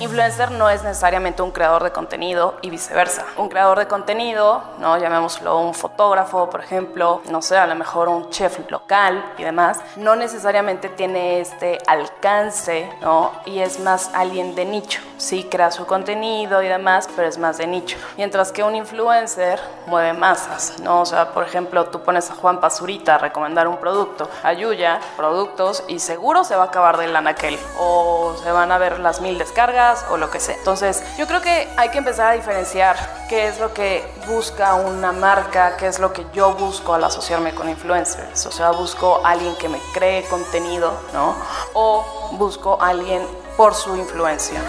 Influencer no es necesariamente un creador de contenido y viceversa. Un creador de contenido, ¿no? llamémoslo un fotógrafo, por ejemplo, no sé, a lo mejor un chef local y demás, no necesariamente tiene este alcance, ¿no? Y es más alguien de nicho. Sí, crea su contenido y demás, pero es más de nicho. Mientras que un influencer mueve masas, ¿no? O sea, por ejemplo, tú pones a Juan Pazurita a recomendar un producto, a Yuya, productos, y seguro se va a acabar de aquel o se van a ver las mil descargas o lo que sea. Entonces, yo creo que hay que empezar a diferenciar qué es lo que busca una marca, qué es lo que yo busco al asociarme con influencers. O sea, busco a alguien que me cree contenido, ¿no? O busco a alguien por su influencia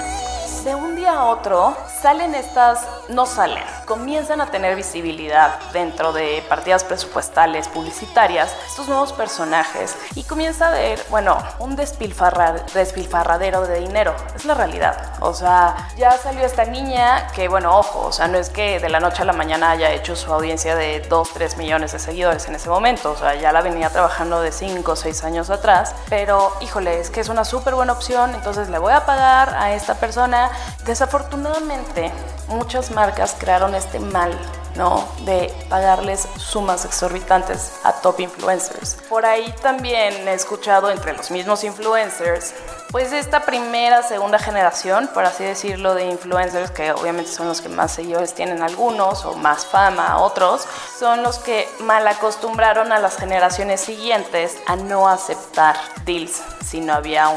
de un día a otro salen estas, no salen, comienzan a tener visibilidad dentro de partidas presupuestales publicitarias, estos nuevos personajes, y comienza a ver, bueno, un despilfarradero de dinero, es la realidad. O sea, ya salió esta niña que, bueno, ojo, o sea, no es que de la noche a la mañana haya hecho su audiencia de 2, 3 millones de seguidores en ese momento, o sea, ya la venía trabajando de 5 o 6 años atrás, pero híjole, es que es una súper buena opción, entonces le voy a pagar a esta persona Desafortunadamente, muchas marcas crearon este mal ¿no? De pagarles sumas exorbitantes a top influencers. Por ahí también he escuchado entre los mismos influencers, pues esta primera, segunda generación, por así decirlo, de influencers, que obviamente son los que más seguidores tienen algunos o más fama otros, son los que mal acostumbraron a las generaciones siguientes a no aceptar deals si no había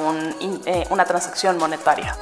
eh, una transacción monetaria.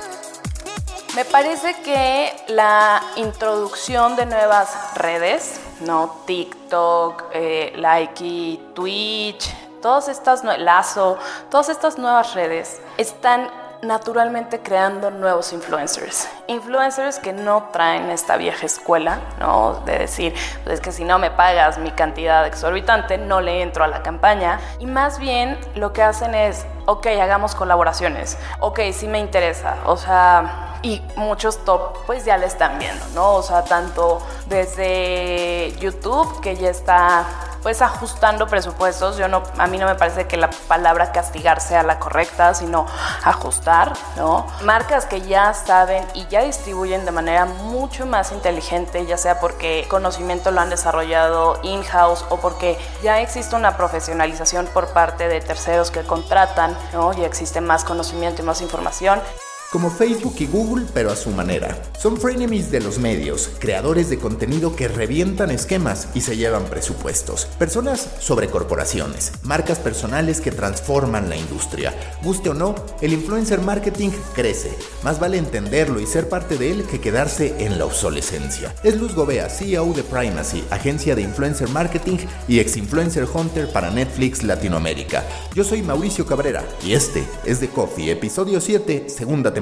Me parece que la introducción de nuevas redes, ¿no? TikTok, eh, Likey, Twitch, todas estas, Lazo, todas estas nuevas redes están naturalmente creando nuevos influencers. Influencers que no traen esta vieja escuela, ¿no? De decir, pues es que si no me pagas mi cantidad exorbitante, no le entro a la campaña. Y más bien lo que hacen es, ok, hagamos colaboraciones. Ok, sí me interesa. O sea, y muchos top pues ya le están viendo, ¿no? O sea, tanto desde YouTube que ya está pues ajustando presupuestos. Yo no, a mí no me parece que la palabra castigar sea la correcta, sino ajustar, ¿no? Marcas que ya saben y ya distribuyen de manera mucho más inteligente, ya sea porque conocimiento lo han desarrollado in-house o porque ya existe una profesionalización por parte de terceros que contratan, ¿no? Ya existe más conocimiento y más información como Facebook y Google, pero a su manera. Son frenemies de los medios, creadores de contenido que revientan esquemas y se llevan presupuestos. Personas sobre corporaciones, marcas personales que transforman la industria. Guste o no, el influencer marketing crece. Más vale entenderlo y ser parte de él que quedarse en la obsolescencia. Es Luz Gobea, CEO de Primacy, agencia de influencer marketing y ex influencer hunter para Netflix Latinoamérica. Yo soy Mauricio Cabrera y este es The Coffee, episodio 7, segunda temporada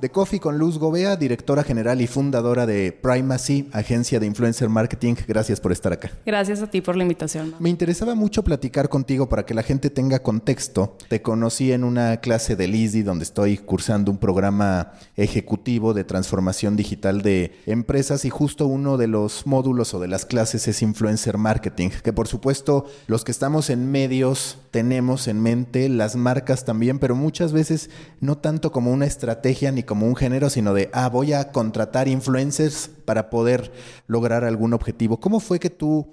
de Coffee con Luz Gobea, directora general y fundadora de Primacy, agencia de influencer marketing. Gracias por estar acá. Gracias a ti por la invitación. Me interesaba mucho platicar contigo para que la gente tenga contexto. Te conocí en una clase de LISDI donde estoy cursando un programa ejecutivo de transformación digital de empresas y justo uno de los módulos o de las clases es influencer marketing, que por supuesto los que estamos en medios tenemos en mente, las marcas también, pero muchas veces no tanto como una estrategia ni como un género, sino de, ah, voy a contratar influencers para poder lograr algún objetivo. ¿Cómo fue que tú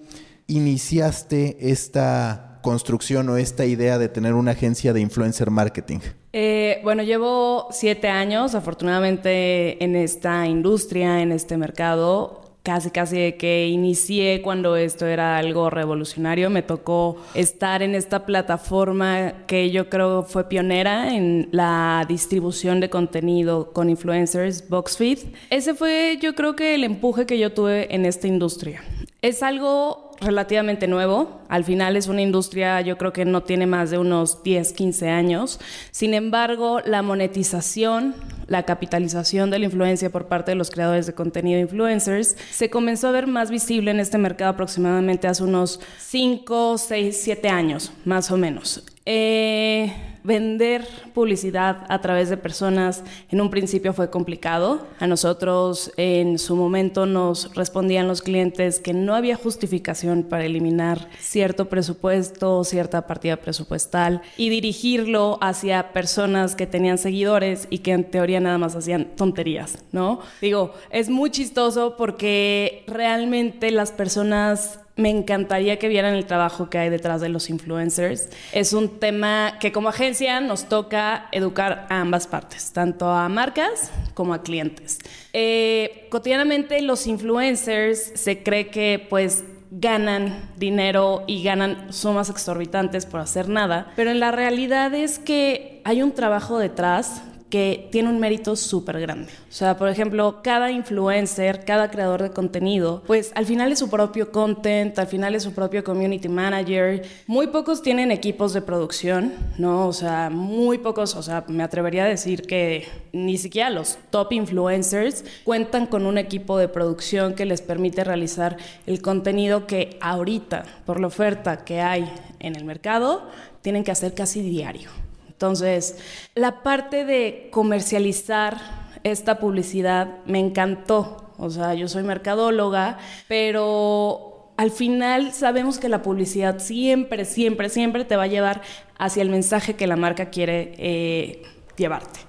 iniciaste esta construcción o esta idea de tener una agencia de influencer marketing? Eh, bueno, llevo siete años, afortunadamente, en esta industria, en este mercado casi casi que inicié cuando esto era algo revolucionario. Me tocó estar en esta plataforma que yo creo fue pionera en la distribución de contenido con influencers, BoxFeed. Ese fue yo creo que el empuje que yo tuve en esta industria. Es algo relativamente nuevo. Al final es una industria, yo creo que no tiene más de unos 10, 15 años. Sin embargo, la monetización, la capitalización de la influencia por parte de los creadores de contenido influencers se comenzó a ver más visible en este mercado aproximadamente hace unos 5, 6, 7 años, más o menos. Eh, vender publicidad a través de personas en un principio fue complicado. A nosotros en su momento nos respondían los clientes que no había justificación para eliminar cierto presupuesto, cierta partida presupuestal y dirigirlo hacia personas que tenían seguidores y que en teoría nada más hacían tonterías, ¿no? Digo, es muy chistoso porque realmente las personas me encantaría que vieran el trabajo que hay detrás de los influencers. Es un tema que como agencia nos toca educar a ambas partes, tanto a marcas como a clientes. Eh, cotidianamente los influencers se cree que pues ganan dinero y ganan sumas exorbitantes por hacer nada, pero en la realidad es que hay un trabajo detrás que tiene un mérito súper grande. O sea, por ejemplo, cada influencer, cada creador de contenido, pues al final es su propio content, al final es su propio community manager. Muy pocos tienen equipos de producción, ¿no? O sea, muy pocos, o sea, me atrevería a decir que ni siquiera los top influencers cuentan con un equipo de producción que les permite realizar el contenido que ahorita, por la oferta que hay en el mercado, tienen que hacer casi diario. Entonces, la parte de comercializar esta publicidad me encantó. O sea, yo soy mercadóloga, pero al final sabemos que la publicidad siempre, siempre, siempre te va a llevar hacia el mensaje que la marca quiere eh, llevarte.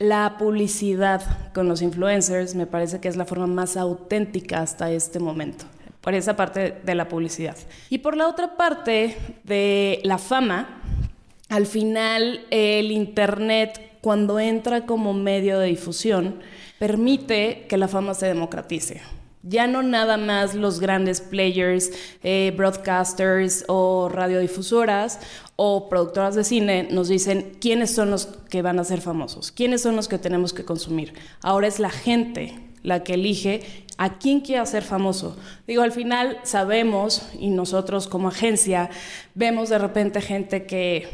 La publicidad con los influencers me parece que es la forma más auténtica hasta este momento por esa parte de la publicidad. Y por la otra parte de la fama, al final el Internet, cuando entra como medio de difusión, permite que la fama se democratice. Ya no nada más los grandes players, eh, broadcasters o radiodifusoras o productoras de cine nos dicen quiénes son los que van a ser famosos, quiénes son los que tenemos que consumir. Ahora es la gente la que elige a quién quiere hacer famoso. Digo, al final sabemos, y nosotros como agencia vemos de repente gente que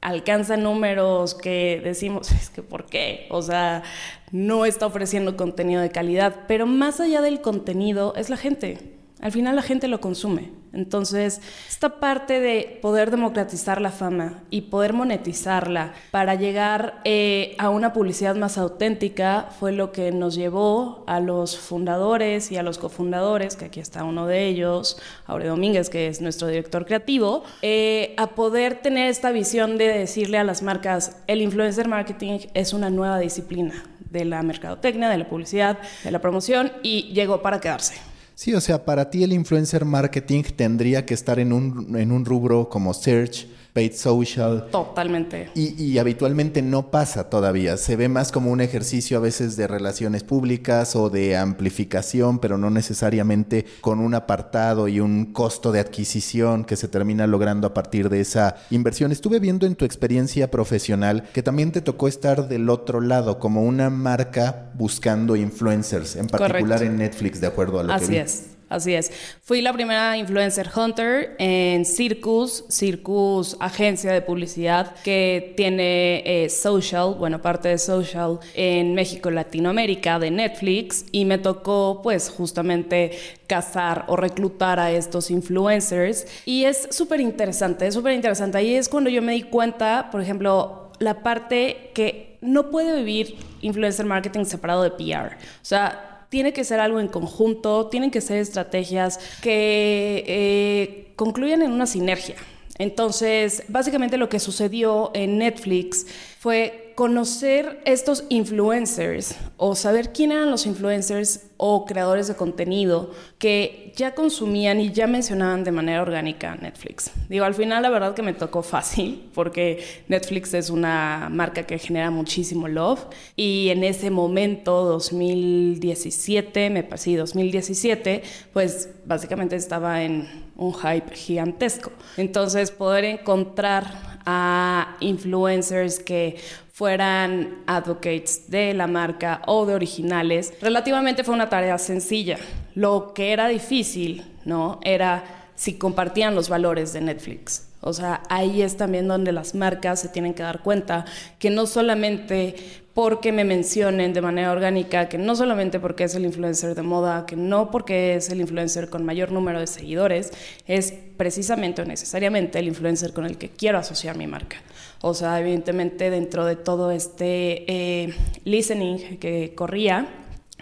alcanza números que decimos, es que ¿por qué? O sea, no está ofreciendo contenido de calidad, pero más allá del contenido es la gente. Al final la gente lo consume. Entonces, esta parte de poder democratizar la fama y poder monetizarla para llegar eh, a una publicidad más auténtica fue lo que nos llevó a los fundadores y a los cofundadores, que aquí está uno de ellos, Aure Domínguez, que es nuestro director creativo, eh, a poder tener esta visión de decirle a las marcas, el influencer marketing es una nueva disciplina de la mercadotecnia, de la publicidad, de la promoción y llegó para quedarse. Sí, o sea, para ti el influencer marketing tendría que estar en un, en un rubro como search, paid social. Totalmente. Y, habitualmente no pasa todavía. Se ve más como un ejercicio a veces de relaciones públicas o de amplificación, pero no necesariamente con un apartado y un costo de adquisición que se termina logrando a partir de esa inversión. Estuve viendo en tu experiencia profesional que también te tocó estar del otro lado, como una marca buscando influencers, en particular en Netflix, de acuerdo a lo que vi. Así es. Así es. Fui la primera influencer hunter en Circus, Circus agencia de publicidad que tiene eh, social, bueno, parte de social en México, Latinoamérica, de Netflix, y me tocó pues justamente cazar o reclutar a estos influencers. Y es súper interesante, es súper interesante. Ahí es cuando yo me di cuenta, por ejemplo, la parte que no puede vivir influencer marketing separado de PR. O sea, tiene que ser algo en conjunto, tienen que ser estrategias que eh, concluyan en una sinergia. Entonces, básicamente lo que sucedió en Netflix fue conocer estos influencers o saber quién eran los influencers o creadores de contenido que ya consumían y ya mencionaban de manera orgánica Netflix. Digo, al final la verdad que me tocó fácil porque Netflix es una marca que genera muchísimo love y en ese momento, 2017, me sí, 2017, pues básicamente estaba en un hype gigantesco. Entonces, poder encontrar a influencers que fueran advocates de la marca o de originales, relativamente fue una tarea sencilla. Lo que era difícil, ¿no? Era si compartían los valores de Netflix. O sea, ahí es también donde las marcas se tienen que dar cuenta que no solamente porque me mencionen de manera orgánica, que no solamente porque es el influencer de moda, que no porque es el influencer con mayor número de seguidores, es precisamente o necesariamente el influencer con el que quiero asociar mi marca. O sea, evidentemente dentro de todo este eh, listening que corría,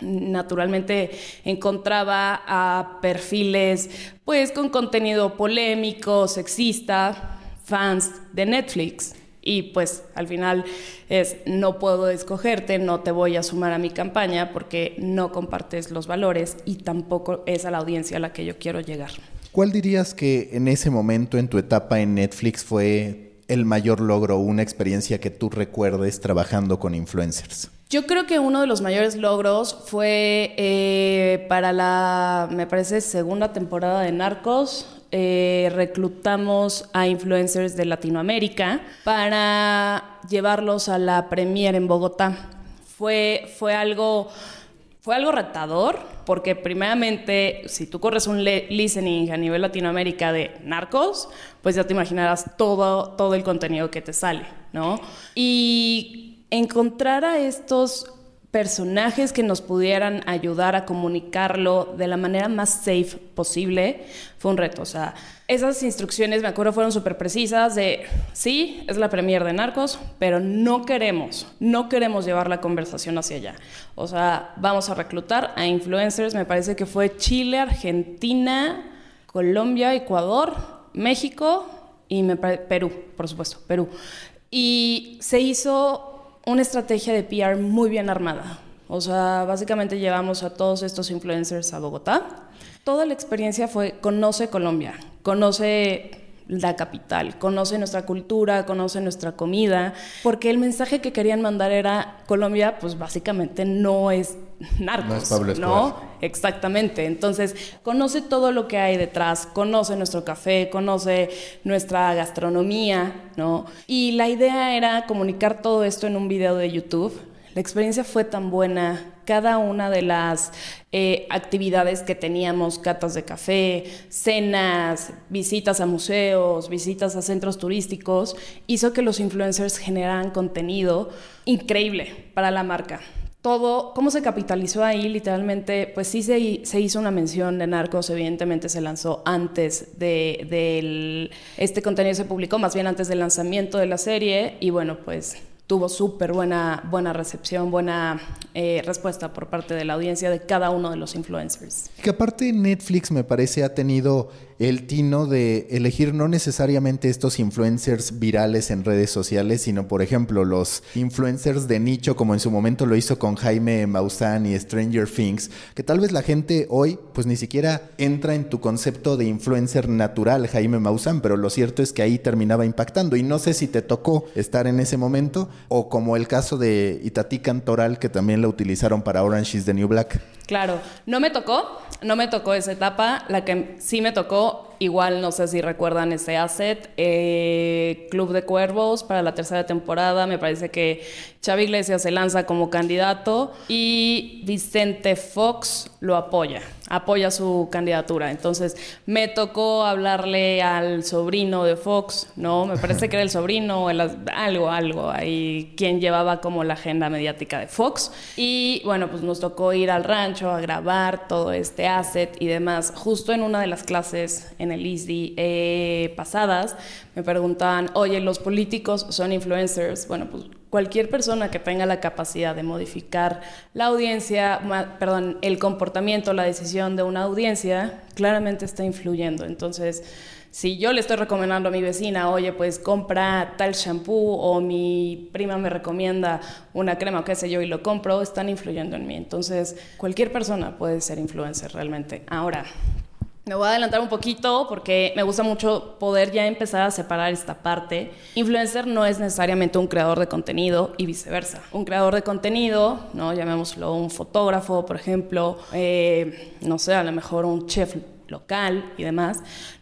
naturalmente encontraba a perfiles pues con contenido polémico, sexista, fans de Netflix. Y pues al final es, no puedo escogerte, no te voy a sumar a mi campaña porque no compartes los valores y tampoco es a la audiencia a la que yo quiero llegar. ¿Cuál dirías que en ese momento en tu etapa en Netflix fue el mayor logro, una experiencia que tú recuerdes trabajando con influencers? Yo creo que uno de los mayores logros fue eh, para la, me parece, segunda temporada de Narcos. Eh, reclutamos a influencers de Latinoamérica para llevarlos a la premier en Bogotá. Fue, fue algo fue algo retador, porque primeramente, si tú corres un listening a nivel Latinoamérica de narcos, pues ya te imaginarás todo, todo el contenido que te sale, ¿no? Y encontrar a estos personajes que nos pudieran ayudar a comunicarlo de la manera más safe posible fue un reto. O sea, esas instrucciones, me acuerdo, fueron súper precisas de, sí, es la premier de Narcos, pero no queremos, no queremos llevar la conversación hacia allá. O sea, vamos a reclutar a influencers, me parece que fue Chile, Argentina, Colombia, Ecuador, México y Perú, por supuesto, Perú. Y se hizo una estrategia de PR muy bien armada. O sea, básicamente llevamos a todos estos influencers a Bogotá. Toda la experiencia fue conoce Colombia, conoce la capital, conoce nuestra cultura, conoce nuestra comida, porque el mensaje que querían mandar era Colombia, pues básicamente no es narcos, ¿no? Exactamente. Entonces, conoce todo lo que hay detrás, conoce nuestro café, conoce nuestra gastronomía, ¿no? Y la idea era comunicar todo esto en un video de YouTube. La experiencia fue tan buena, cada una de las eh, actividades que teníamos, catas de café, cenas, visitas a museos, visitas a centros turísticos, hizo que los influencers generaran contenido increíble para la marca. Todo, cómo se capitalizó ahí, literalmente, pues sí se, se hizo una mención de Narcos, evidentemente se lanzó antes de, este contenido se publicó, más bien antes del lanzamiento de la serie, y bueno, pues tuvo súper buena, buena recepción, buena eh, respuesta por parte de la audiencia de cada uno de los influencers. Que aparte Netflix me parece ha tenido el tino de elegir no necesariamente estos influencers virales en redes sociales, sino por ejemplo los influencers de nicho, como en su momento lo hizo con Jaime Maussan y Stranger Things, que tal vez la gente hoy pues ni siquiera entra en tu concepto de influencer natural, Jaime Maussan, pero lo cierto es que ahí terminaba impactando y no sé si te tocó estar en ese momento o como el caso de Itatí Cantoral que también la utilizaron para Orange is the New Black. Claro, no me tocó, no me tocó esa etapa, la que sí me tocó, igual no sé si recuerdan ese asset, eh, Club de Cuervos para la tercera temporada, me parece que Xavi Iglesias se lanza como candidato y Vicente Fox lo apoya, apoya su candidatura. Entonces me tocó hablarle al sobrino de Fox, ¿no? Me parece que era el sobrino, o algo, algo, ahí quien llevaba como la agenda mediática de Fox. Y bueno, pues nos tocó ir al rancho a grabar todo este asset y demás. Justo en una de las clases el ISDI eh, pasadas me preguntaban, oye, ¿los políticos son influencers? Bueno, pues cualquier persona que tenga la capacidad de modificar la audiencia, perdón, el comportamiento, la decisión de una audiencia, claramente está influyendo. Entonces, si yo le estoy recomendando a mi vecina, oye, pues compra tal shampoo o mi prima me recomienda una crema o qué sé yo y lo compro, están influyendo en mí. Entonces, cualquier persona puede ser influencer realmente. Ahora, me voy a adelantar un poquito porque me gusta mucho poder ya empezar a separar esta parte. Influencer no es necesariamente un creador de contenido y viceversa. Un creador de contenido, ¿no? llamémoslo un fotógrafo, por ejemplo, eh, no sé, a lo mejor un chef local y demás,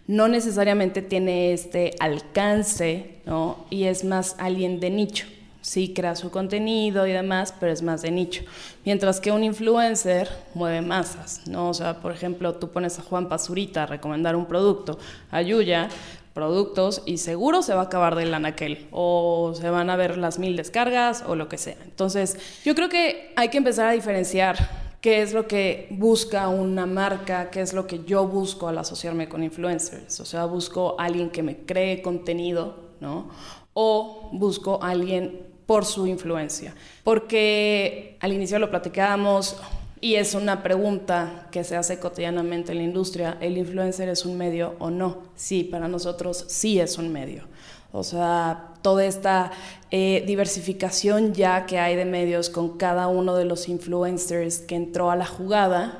no necesariamente tiene este alcance, ¿no? Y es más alguien de nicho. Sí crea su contenido y demás, pero es más de nicho. Mientras que un influencer mueve masas, ¿no? O sea, por ejemplo, tú pones a Juan Pazurita a recomendar un producto, a Yuya, productos y seguro se va a acabar del anaquel o se van a ver las mil descargas o lo que sea. Entonces, yo creo que hay que empezar a diferenciar qué es lo que busca una marca, qué es lo que yo busco al asociarme con influencers. O sea, busco a alguien que me cree contenido, ¿no? O busco a alguien por su influencia. Porque al inicio lo platicábamos, y es una pregunta que se hace cotidianamente en la industria, ¿el influencer es un medio o no? Sí, para nosotros sí es un medio. O sea, toda esta eh, diversificación ya que hay de medios con cada uno de los influencers que entró a la jugada,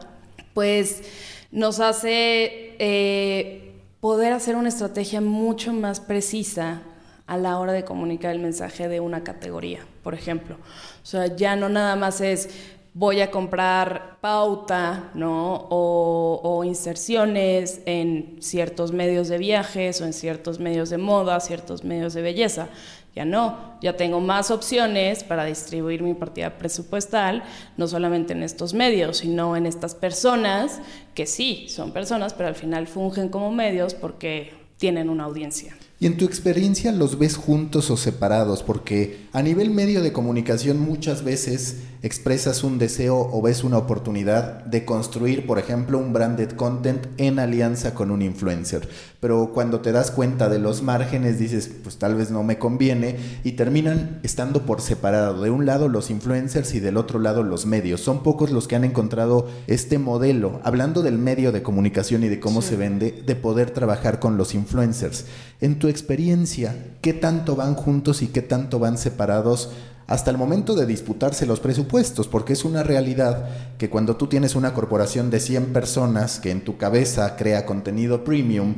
pues nos hace eh, poder hacer una estrategia mucho más precisa a la hora de comunicar el mensaje de una categoría, por ejemplo. O sea, ya no nada más es voy a comprar pauta, ¿no? O, inserciones en ciertos medios de viajes o en ciertos medios de moda, ciertos medios de belleza. Ya no, ya tengo más opciones para distribuir mi partida presupuestal, no solamente en estos medios, sino en estas personas que sí, son personas, pero al final fungen como medios porque tienen una audiencia. Y en tu experiencia los ves juntos o separados, porque a nivel medio de comunicación muchas veces expresas un deseo o ves una oportunidad de construir, por ejemplo, un branded content en alianza con un influencer. Pero cuando te das cuenta de los márgenes dices, pues tal vez no me conviene y terminan estando por separado. De un lado los influencers y del otro lado los medios. Son pocos los que han encontrado este modelo, hablando del medio de comunicación y de cómo se vende, de poder trabajar con los influencers. En tu experiencia, ¿qué tanto van juntos y qué tanto van separados? Hasta el momento de disputarse los presupuestos, porque es una realidad que cuando tú tienes una corporación de 100 personas que en tu cabeza crea contenido premium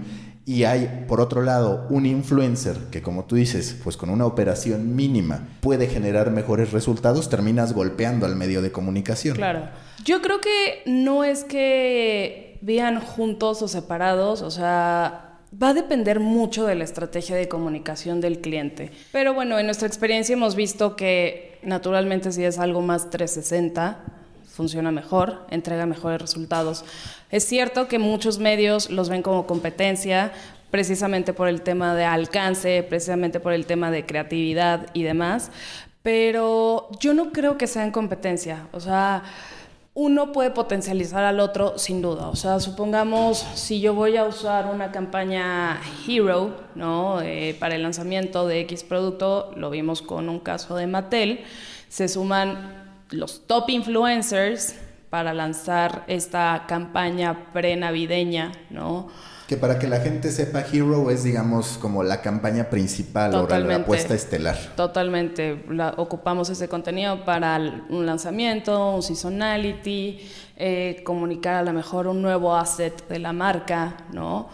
y hay, por otro lado, un influencer que, como tú dices, pues con una operación mínima puede generar mejores resultados, terminas golpeando al medio de comunicación. Claro. Yo creo que no es que vean juntos o separados, o sea, Va a depender mucho de la estrategia de comunicación del cliente. Pero bueno, en nuestra experiencia hemos visto que naturalmente si es algo más 360, funciona mejor, entrega mejores resultados. Es cierto que muchos medios los ven como competencia, precisamente por el tema de alcance, precisamente por el tema de creatividad y demás, pero yo no creo que sea en competencia. O sea, uno puede potencializar al otro sin duda. O sea, supongamos si yo voy a usar una campaña Hero, ¿no? Eh, para el lanzamiento de X producto, lo vimos con un caso de Mattel, se suman los top influencers para lanzar esta campaña pre-navideña, ¿no? Que para que la gente sepa, Hero es, digamos, como la campaña principal o la apuesta estelar. Totalmente. ocupamos ese contenido para un lanzamiento, un seasonality, eh, comunicar a lo mejor un nuevo asset de la marca, ¿no?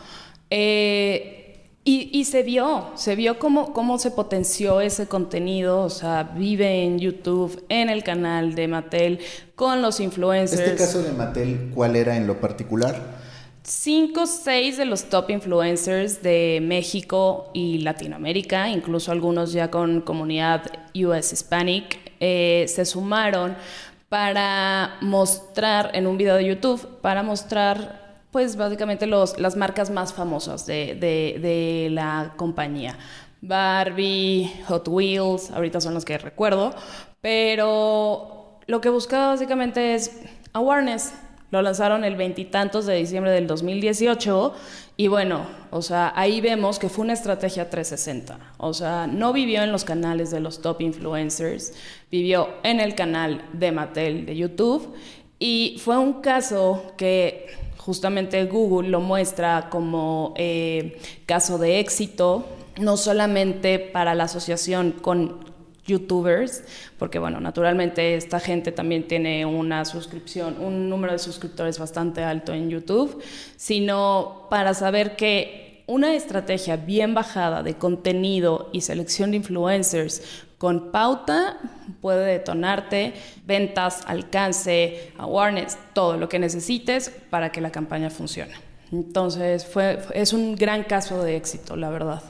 Eh, y, se vio, se vio cómo, cómo se potenció ese contenido, o sea, vive en YouTube, en el canal de Mattel, con los influencers. ¿Este caso de Mattel cuál era en lo particular? Cinco, seis de los top influencers de México y Latinoamérica, incluso algunos ya con comunidad US Hispanic, eh, se sumaron para mostrar en un video de YouTube, para mostrar pues básicamente los, las marcas más famosas de, de la compañía. Barbie, Hot Wheels, ahorita son los que recuerdo, pero lo que buscaba básicamente es awareness, lo lanzaron el veintitantos de diciembre del 2018 y bueno, o sea, ahí vemos que fue una estrategia 360. O sea, no vivió en los canales de los top influencers, vivió en el canal de Mattel de YouTube y fue un caso que justamente Google lo muestra como eh, caso de éxito, no solamente para la asociación con youtubers, porque bueno, naturalmente esta gente también tiene una suscripción, un número de suscriptores bastante alto en YouTube, sino para saber que una estrategia bien bajada de contenido y selección de influencers con pauta puede detonarte ventas, alcance, awareness, todo lo que necesites para que la campaña funcione. Entonces, fue, es un gran caso de éxito, la verdad.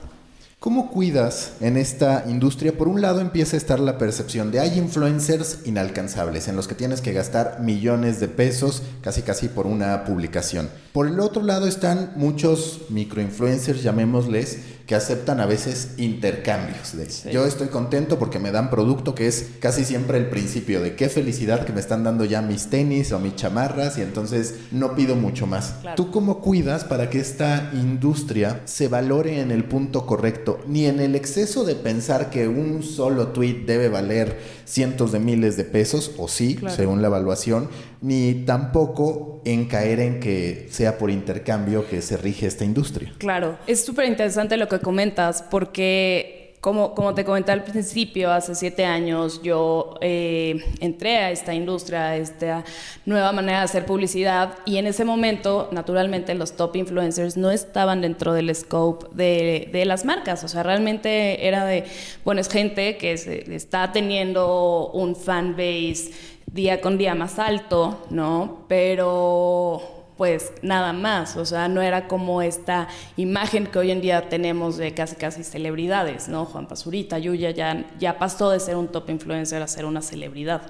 ¿Cómo cuidas en esta industria? Por un lado empieza a estar la percepción de hay influencers inalcanzables en los que tienes que gastar millones de pesos casi casi por una publicación. Por el otro lado están muchos microinfluencers, llamémosles, que aceptan a veces intercambios. Yo estoy contento porque me dan producto que es casi siempre el principio de qué felicidad que me están dando ya mis tenis o mis chamarras y entonces no pido mucho más. ¿Tú cómo cuidas para que esta industria se valore en el punto correcto, ni en el exceso de pensar que un solo tweet debe valer cientos de miles de pesos, o sí, según la evaluación, ni tampoco en caer en que sea por intercambio que se rige esta industria. Claro, es súper interesante lo que comentas porque como, como, te comenté al principio, hace siete años yo eh, entré a esta industria, a esta nueva manera de hacer publicidad y en ese momento, naturalmente, los top influencers no estaban dentro del scope de, de las marcas. O sea, realmente era de, bueno, es gente que se, está teniendo un fan base día con día más alto, ¿no? Pero pues nada más, o sea, no era como esta imagen que hoy en día tenemos de casi casi celebridades, ¿no? Juan Pazurita, Yuya ya, ya pasó de ser un top influencer a ser una celebridad.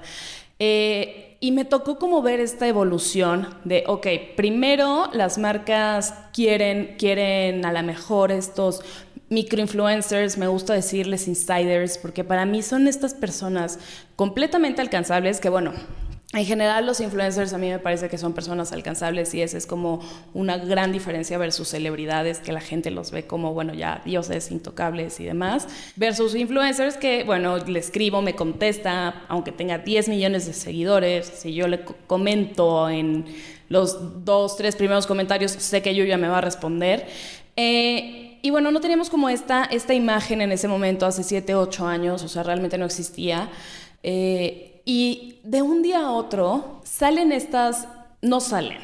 Eh, y me tocó como ver esta evolución de, ok, primero las marcas quieren, quieren a lo mejor estos microinfluencers, me gusta decirles insiders, porque para mí son estas personas completamente alcanzables que, bueno, en general los influencers a mí me parece que son personas alcanzables y esa es como una gran diferencia versus celebridades que la gente los ve como, bueno, ya dioses intocables y demás, versus influencers que, bueno, le escribo, me contesta, aunque tenga 10 millones de seguidores, si yo le comento en los dos, tres primeros comentarios, sé que yo ya me va a responder. Eh, y bueno, no teníamos como esta, esta imagen en ese momento, hace 7, 8 años, o sea, realmente no existía. Eh, y de un día a otro salen estas, no salen,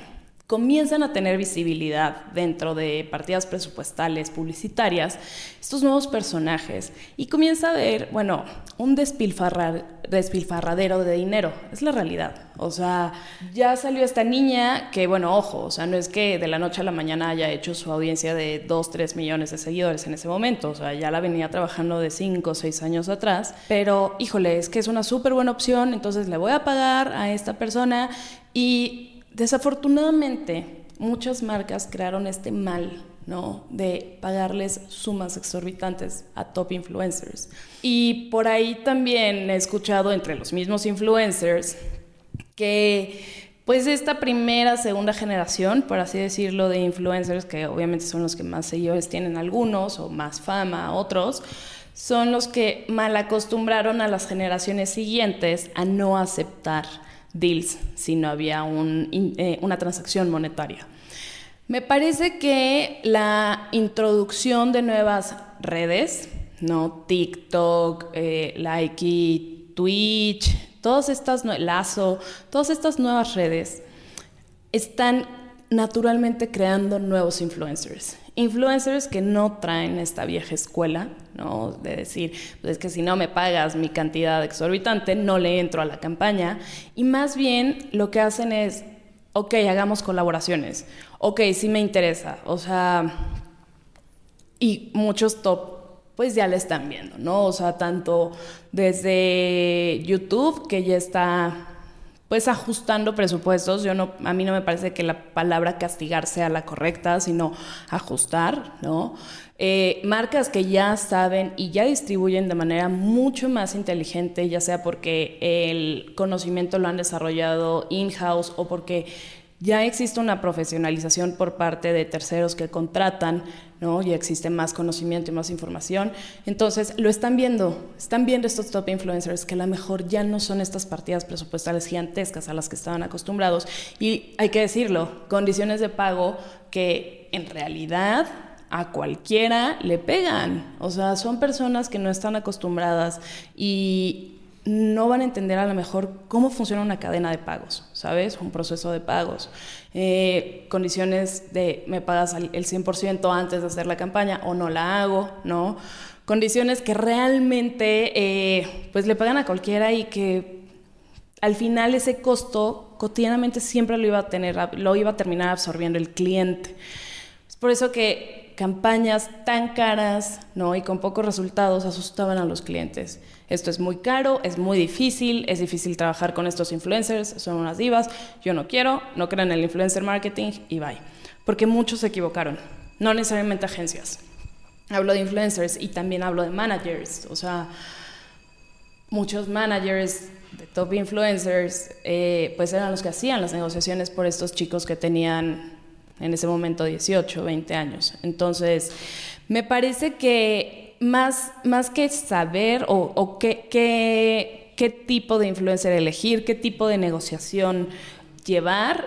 comienzan a tener visibilidad dentro de partidas presupuestales, publicitarias, estos nuevos personajes. Y comienza a ver, bueno, un despilfarradero de dinero, es la realidad. O sea, ya salió esta niña que, bueno, ojo, o sea, no es que de la noche a la mañana haya hecho su audiencia de 2, 3 millones de seguidores en ese momento, o sea, ya la venía trabajando de 5 o 6 años atrás, pero híjole, es que es una súper buena opción, entonces le voy a pagar a esta persona y Desafortunadamente, muchas marcas crearon este mal, ¿no? De pagarles sumas exorbitantes a top influencers. Y por ahí también he escuchado entre los mismos influencers que pues esta primera, segunda generación, por así decirlo, de influencers, que obviamente son los que más seguidores tienen algunos o más fama otros, son los que mal acostumbraron a las generaciones siguientes a no aceptar deals si no había eh, una transacción monetaria. Me parece que la introducción de nuevas redes, ¿no? TikTok, eh, Likey, Twitch, todas estas, Lazo, todas estas nuevas redes están naturalmente creando nuevos influencers. Influencers que no traen esta vieja escuela, De decir, pues es que si no me pagas mi cantidad exorbitante, no le entro a la campaña. Y más bien lo que hacen es, ok, hagamos colaboraciones. Ok, sí me interesa. O sea, y muchos top pues ya le están viendo, ¿no? O sea, tanto desde YouTube, que ya está pues ajustando presupuestos. Yo no, a mí no me parece que la palabra castigar sea la correcta, sino ajustar, ¿no? Eh, marcas que ya saben y ya distribuyen de manera mucho más inteligente, ya sea porque el conocimiento lo han desarrollado in-house o porque ya existe una profesionalización por parte de terceros que contratan, ¿no? Ya existe más conocimiento y más información. Entonces, lo están viendo, están viendo estos top influencers que a lo mejor ya no son estas partidas presupuestales gigantescas a las que estaban acostumbrados. Y hay que decirlo, condiciones de pago que en realidad a cualquiera le pegan. O sea, son personas que no están acostumbradas y no van a entender a lo mejor cómo funciona una cadena de pagos, ¿sabes? Un proceso de pagos. Eh, condiciones de me pagas el 100% antes de hacer la campaña o no la hago, ¿no? Condiciones que realmente eh, pues le pagan a cualquiera y que al final ese costo cotidianamente siempre lo iba a tener, lo iba a terminar absorbiendo el cliente. Es por eso que campañas tan caras, ¿no? Y con pocos resultados asustaban a los clientes. Esto es muy caro, es muy difícil, es difícil trabajar con estos influencers, son unas divas, yo no quiero, no crean en el influencer marketing y bye. Porque muchos se equivocaron, no necesariamente agencias. Hablo de influencers y también hablo de managers, o sea, muchos managers de top influencers, eh, pues eran los que hacían las negociaciones por estos chicos que tenían en ese momento 18, 20 años. Entonces, me parece que más, más que saber o, qué, qué, tipo de influencer elegir, qué tipo de negociación llevar,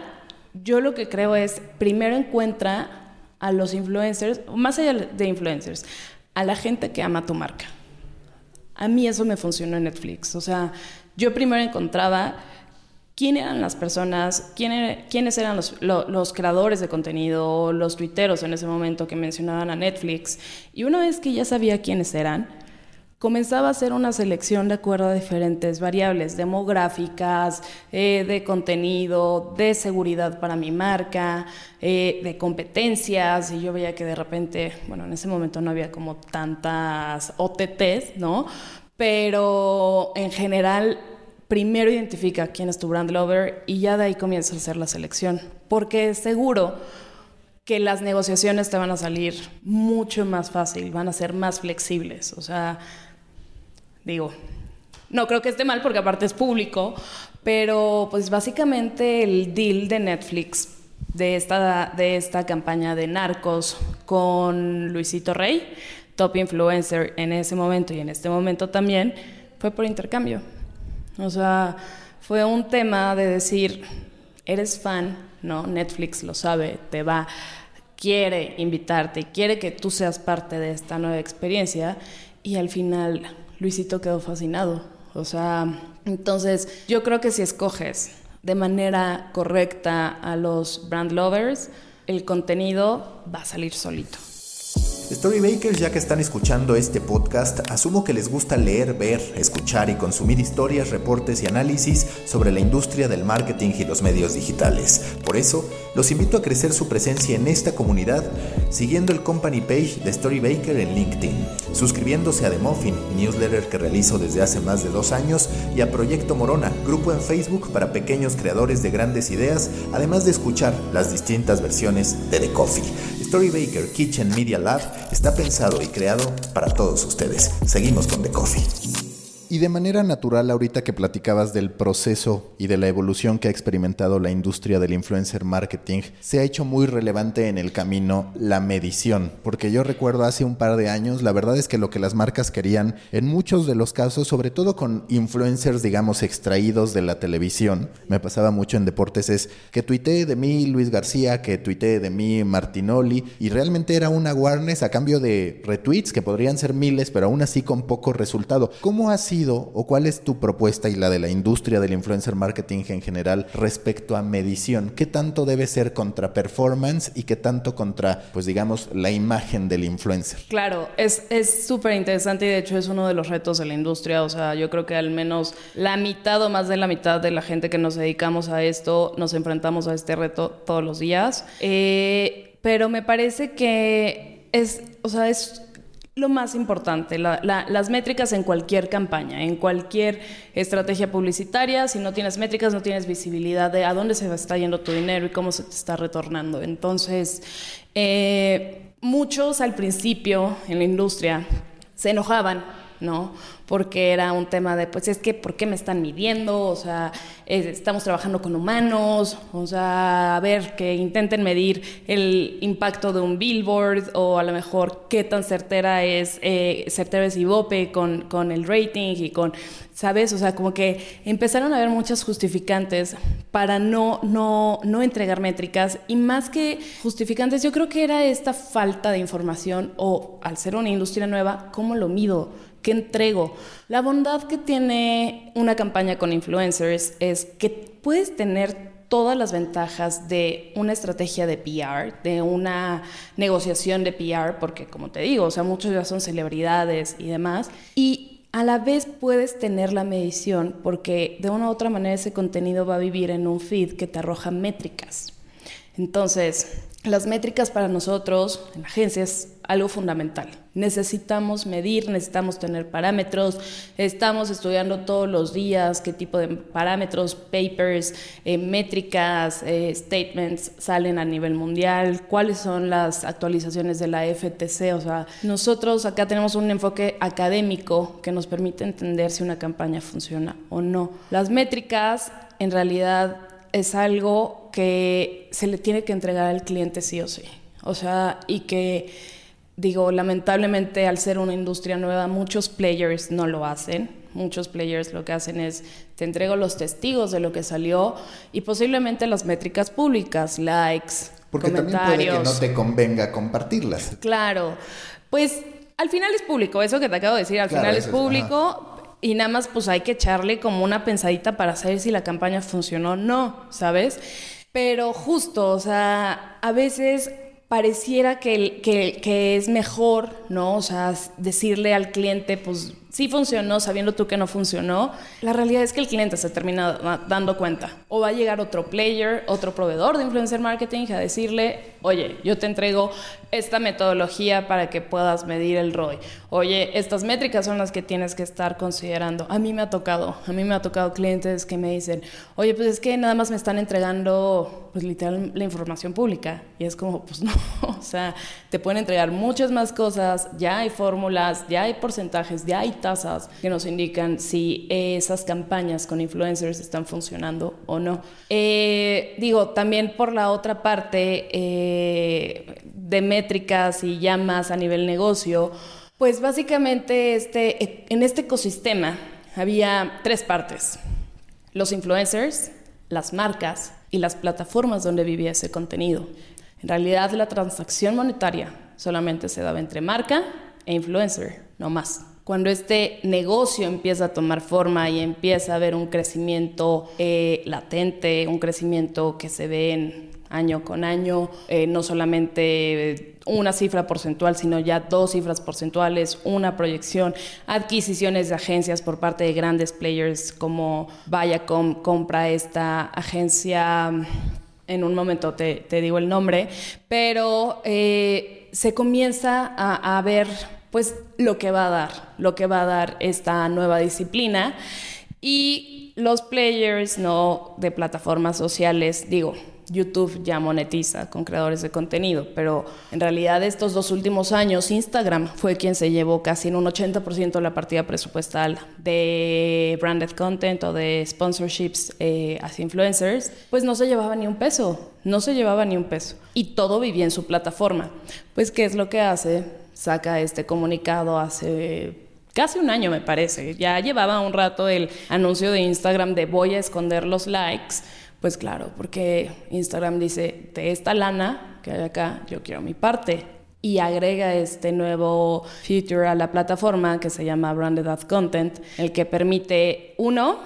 yo lo que creo es, primero encuentra a los influencers, más allá de influencers, a la gente que ama tu marca. A mí eso me funcionó en Netflix. O sea, yo primero encontraba quién eran las personas, quiénes eran los, creadores de contenido, los tuiteros en ese momento que mencionaban a Netflix. Y una vez que ya sabía quiénes eran, comenzaba a hacer una selección de acuerdo a diferentes variables demográficas, eh, de contenido, de seguridad para mi marca, eh, de competencias. Y yo veía que de repente, bueno, en ese momento no había como tantas OTTs, ¿no? Pero en general primero identifica quién es tu brand lover y ya de ahí comienza a hacer la selección. Porque seguro que las negociaciones te van a salir mucho más fácil, van a ser más flexibles. O sea, digo, no creo que esté mal porque aparte es público, pero pues básicamente el deal de Netflix de esta, de esta campaña de narcos con Luisito Rey, top influencer en ese momento y en este momento también, fue por intercambio. O sea, fue un tema de decir, eres fan, ¿no? Netflix lo sabe, te va, quiere invitarte, quiere que tú seas parte de esta nueva experiencia y al final Luisito quedó fascinado. O sea, entonces yo creo que si escoges de manera correcta a los brand lovers, el contenido va a salir solito. Storybakers, ya que están escuchando este podcast, asumo que les gusta leer, ver, escuchar y consumir historias, reportes y análisis sobre la industria del marketing y los medios digitales. Por eso, los invito a crecer su presencia en esta comunidad siguiendo el company page de Storybaker en LinkedIn, suscribiéndose a The Muffin, newsletter que realizo desde hace más de dos años, y a Proyecto Morona, grupo en Facebook para pequeños creadores de grandes ideas, además de escuchar las distintas versiones de The Coffee. Storybaker Kitchen Media Lab está pensado y creado para todos ustedes. Seguimos con The Coffee. Y de manera natural, ahorita que platicabas del proceso y de la evolución que ha experimentado la industria del influencer marketing, se ha hecho muy relevante en el camino la medición. Porque yo recuerdo hace un par de años, la verdad es que lo que las marcas querían, en muchos de los casos, sobre todo con influencers, digamos, extraídos de la televisión, me pasaba mucho en deportes, es que tuitee de mí Luis García, que tuitee de mí Martinoli, y realmente era una awareness a cambio de retweets, que podrían ser miles, pero aún así con poco resultado. ¿Cómo ha sido? O cuál es tu propuesta y la de la industria del influencer marketing en general respecto a medición? ¿Qué tanto debe ser contra performance y qué tanto contra, pues digamos, la imagen del influencer? Claro, es súper interesante y de hecho es uno de los retos de la industria. O sea, yo creo que al menos la mitad o más de la mitad de la gente que nos dedicamos a esto nos enfrentamos a este reto todos los días. Eh, pero me parece que es, o sea, es lo más importante, las métricas en cualquier campaña, en cualquier estrategia publicitaria. Si no tienes métricas, no tienes visibilidad de a dónde se está yendo tu dinero y cómo se te está retornando. Entonces, eh, muchos al principio en la industria se enojaban, ¿no? Porque era un tema de, pues es que, ¿por qué me están midiendo? O sea, estamos trabajando con humanos, o sea, a ver, que intenten medir el impacto de un billboard o a lo mejor qué tan certera es, eh, certera es Ibope con, con el rating y con, ¿sabes? O sea, como que empezaron a haber muchas justificantes para no, no, no entregar métricas y más que justificantes, yo creo que era esta falta de información o al ser una industria nueva, ¿cómo lo mido? ¿Qué entrego? La bondad que tiene una campaña con influencers es que puedes tener todas las ventajas de una estrategia de PR, de una negociación de PR, porque como te digo, o sea, muchos ya son celebridades y demás, y a la vez puedes tener la medición porque de una u otra manera ese contenido va a vivir en un feed que te arroja métricas. Entonces, las métricas para nosotros en la agencia es algo fundamental. Necesitamos medir, necesitamos tener parámetros, estamos estudiando todos los días qué tipo de parámetros, papers, eh, métricas, eh, statements salen a nivel mundial, cuáles son las actualizaciones de la FTC. O sea, nosotros acá tenemos un enfoque académico que nos permite entender si una campaña funciona o no. Las métricas en realidad es algo que se le tiene que entregar al cliente sí o sí. O sea, y que, digo, lamentablemente al ser una industria nueva, muchos players no lo hacen. Muchos players lo que hacen es, te entrego los testigos de lo que salió y posiblemente las métricas públicas, likes, Porque también puede que no te convenga compartirlas. Claro, pues al final es público, eso que te acabo de decir, al final es público, y nada más pues hay que echarle como una pensadita para saber si la campaña funcionó o no, ¿sabes? Pero justo, o sea, a veces pareciera que, que, que es mejor, ¿no? O sea, decirle al cliente, pues sí funcionó, sabiendo tú que no funcionó, la realidad es que el cliente se termina dando cuenta. O va a llegar otro player, otro proveedor de influencer marketing a decirle, oye, yo te entrego esta metodología para que puedas medir el ROI. Oye, estas métricas son las que tienes que estar considerando. A mí me ha tocado, a mí me ha tocado clientes que me dicen, oye, pues es que nada más me están entregando, pues literal, la información pública. Y es como, pues no, o sea, te pueden entregar muchas más cosas, ya hay fórmulas, ya hay porcentajes, ya hay tasas que nos indican si esas campañas con influencers están funcionando o no. Eh, digo, también por la otra parte eh, de métricas y llamas a nivel negocio, pues básicamente este, en este ecosistema había tres partes. Los influencers, las marcas y las plataformas donde vivía ese contenido. En realidad la transacción monetaria solamente se daba entre marca e influencer, no más cuando este negocio empieza a tomar forma y empieza a haber un crecimiento eh, latente, un crecimiento que se ve en año con año, eh, no solamente una cifra porcentual, sino ya dos cifras porcentuales, una proyección, adquisiciones de agencias por parte de grandes players como Viacom compra esta agencia, en un momento te, digo el nombre, pero eh, se comienza a, a ver pues lo que va a dar, lo que va a dar esta nueva disciplina. Y los players no de plataformas sociales, digo, YouTube ya monetiza con creadores de contenido, pero en realidad estos dos últimos años Instagram fue quien se llevó casi en un 80% de la partida presupuestal de branded content o de sponsorships eh, hacia influencers, pues no se llevaba ni un peso, no se llevaba ni un peso y todo vivía en su plataforma. Pues ¿qué es lo que hace? Saca este comunicado hace casi un año me parece. Ya llevaba un rato el anuncio de Instagram de voy a esconder los likes. Pues claro, porque Instagram dice, de esta lana que hay acá, yo quiero mi parte. Y agrega este nuevo feature a la plataforma que se llama Branded Ad Content, el que permite, uno,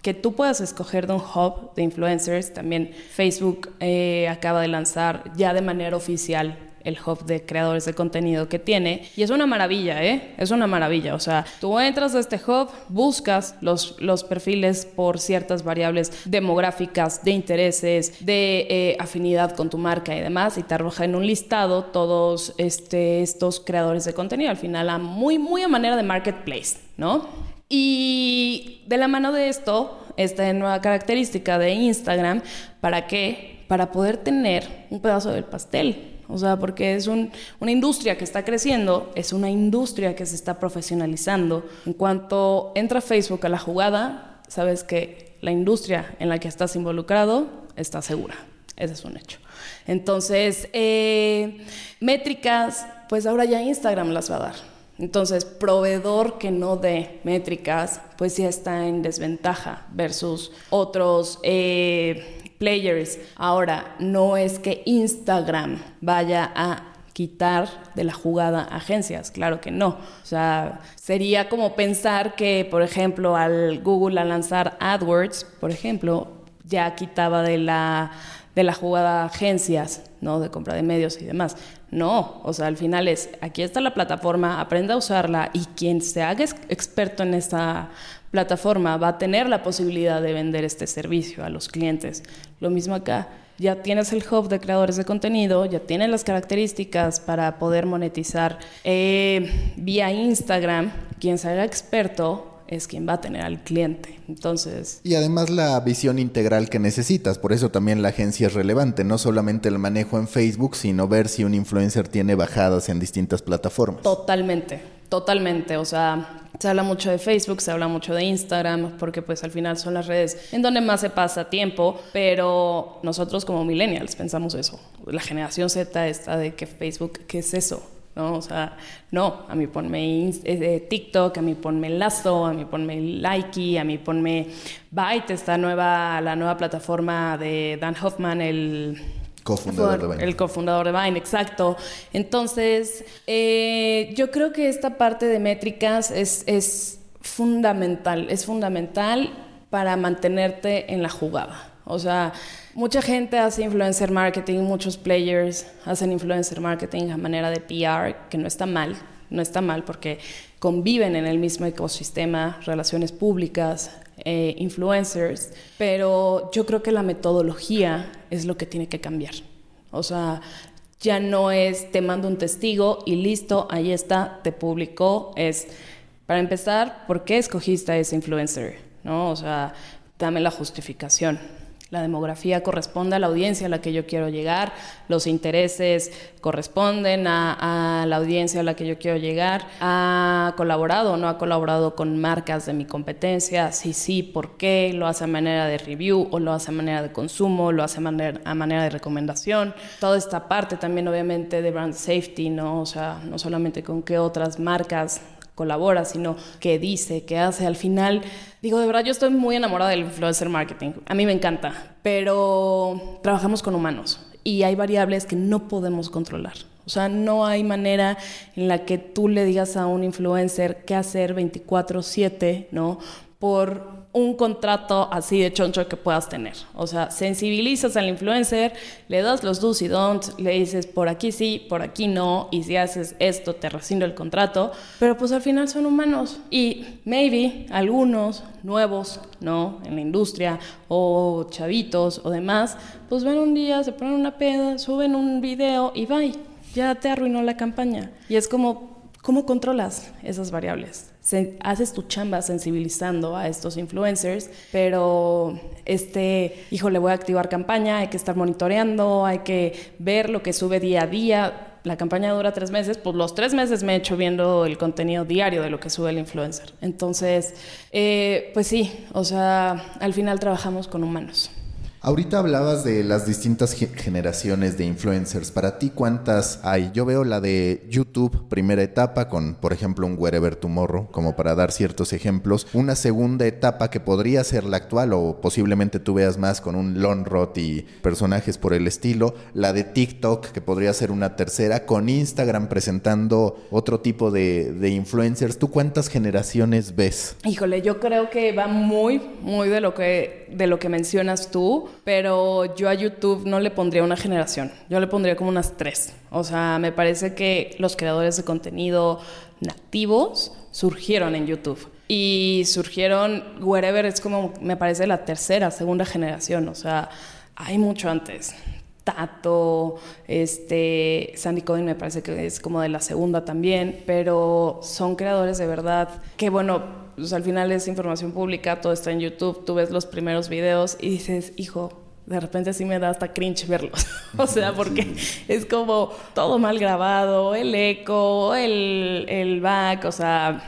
que tú puedas escoger de un hub de influencers. También Facebook eh, acaba de lanzar ya de manera oficial el hub de creadores de contenido que tiene. Y es una maravilla, ¿eh? Es una maravilla. O sea, tú entras a este hub, buscas los, los perfiles por ciertas variables demográficas, de intereses, de eh, afinidad con tu marca y demás, y te arroja en un listado todos este, estos creadores de contenido. Al final, a muy, muy a manera de marketplace, ¿no? Y de la mano de esto, esta nueva característica de Instagram, ¿para qué? Para poder tener un pedazo del pastel o sea, porque es una industria que está creciendo, es una industria que se está profesionalizando. En cuanto entra Facebook a la jugada, sabes que la industria en la que estás involucrado está segura. Ese es un hecho. Entonces, eh, métricas, pues ahora ya Instagram las va a dar. Entonces, proveedor que no dé métricas, pues ya está en desventaja versus otros eh, players. Ahora, no es que Instagram vaya a quitar de la jugada agencias, claro que no. O sea, sería como pensar que, por ejemplo, al Google a lanzar AdWords, por ejemplo, ya quitaba de la, de la jugada agencias, ¿no? De compra de medios y demás. No, o sea, al final es, aquí está la plataforma, aprenda a usarla y quien se haga experto en esta plataforma va a tener la posibilidad de vender este servicio a los clientes. Lo mismo acá, ya tienes el hub de creadores de contenido, ya tienes las características para poder monetizar eh, vía Instagram. Quien sea experto es quien va a tener al cliente. Entonces. Y además la visión integral que necesitas. Por eso también la agencia es relevante. No solamente el manejo en Facebook, sino ver si un influencer tiene bajadas en distintas plataformas. Totalmente, totalmente. O sea, se habla mucho de Facebook, se habla mucho de Instagram, porque pues al final son las redes en donde más se pasa tiempo, pero nosotros como millennials pensamos eso. La generación Z está de que Facebook, ¿qué es eso? ¿no? O sea, no, a mí ponme eh, TikTok, a mí ponme Lazo, a mí ponme Likey, a mí ponme Byte, esta nueva, la nueva plataforma de Dan Hoffman, el cofundador de Vine. El cofundador de Vine, exacto. Entonces, eh, yo creo que esta parte de métricas es, es fundamental, es fundamental para mantenerte en la jugada. O sea, Mucha gente hace influencer marketing, muchos players hacen influencer marketing a manera de PR, que no está mal, no está mal porque conviven en el mismo ecosistema, relaciones públicas, eh, influencers, pero yo creo que la metodología es lo que tiene que cambiar. O sea, ya no es te mando un testigo y listo, ahí está, te publicó, es para empezar, ¿por qué escogiste a ese influencer? ¿No? O sea, dame la justificación. La demografía corresponde a la audiencia a la que yo quiero llegar, los intereses corresponden a, la audiencia a la que yo quiero llegar. ¿Ha colaborado no ha colaborado con marcas de mi competencia? Sí, sí, ¿por qué? ¿Lo hace a manera de review o lo hace a manera de consumo? ¿Lo hace a manera, a manera de recomendación? Toda esta parte también obviamente de brand safety, ¿no? O sea, no solamente con qué otras marcas colabora, sino que dice, que hace. Al final, digo, de verdad, yo estoy muy enamorada del influencer marketing. A mí me encanta, pero trabajamos con humanos y hay variables que no podemos controlar. O sea, no hay manera en la que tú le digas a un influencer qué hacer 24/7, ¿no? Por un contrato así de choncho que puedas tener. O sea, sensibilizas al influencer, le das los do's y don'ts, le dices por aquí sí, por aquí no, y si haces esto te rescindo el contrato, pero pues al final son humanos y maybe algunos nuevos, ¿no? En la industria o chavitos o demás, pues ven un día, se ponen una peda, suben un video y bye, ya te arruinó la campaña. Y es como, ¿cómo controlas esas variables? haces tu chamba sensibilizando a estos influencers, pero este, hijo, le voy a activar campaña, hay que estar monitoreando, hay que ver lo que sube día a día. La campaña dura tres meses, pues los tres meses me he hecho viendo el contenido diario de lo que sube el influencer. Entonces, eh, pues sí, o sea, al final trabajamos con humanos. Ahorita hablabas de las distintas generaciones de influencers. Para ti, ¿cuántas hay? Yo veo la de YouTube, primera etapa, con, por ejemplo, un Wherever Tomorrow, como para dar ciertos ejemplos. Una segunda etapa que podría ser la actual, o posiblemente tú veas más con un Lon Rot y personajes por el estilo. La de TikTok, que podría ser una tercera, con Instagram presentando otro tipo de, de influencers. ¿Tú cuántas generaciones ves? Híjole, yo creo que va muy, muy de lo que, de lo que mencionas tú pero yo a YouTube no le pondría una generación, yo le pondría como unas tres. O sea, me parece que los creadores de contenido nativos surgieron en YouTube. Y surgieron, wherever es como, me parece, la tercera, segunda generación. O sea, hay mucho antes. Tato, este, Sandy Cohen me parece que es como de la segunda también, pero son creadores de verdad que, bueno, pues al final es información pública, todo está en YouTube, tú ves los primeros videos y dices, hijo, de repente sí me da hasta cringe verlos. o sea, porque es como todo mal grabado, el eco, el, el back, o sea,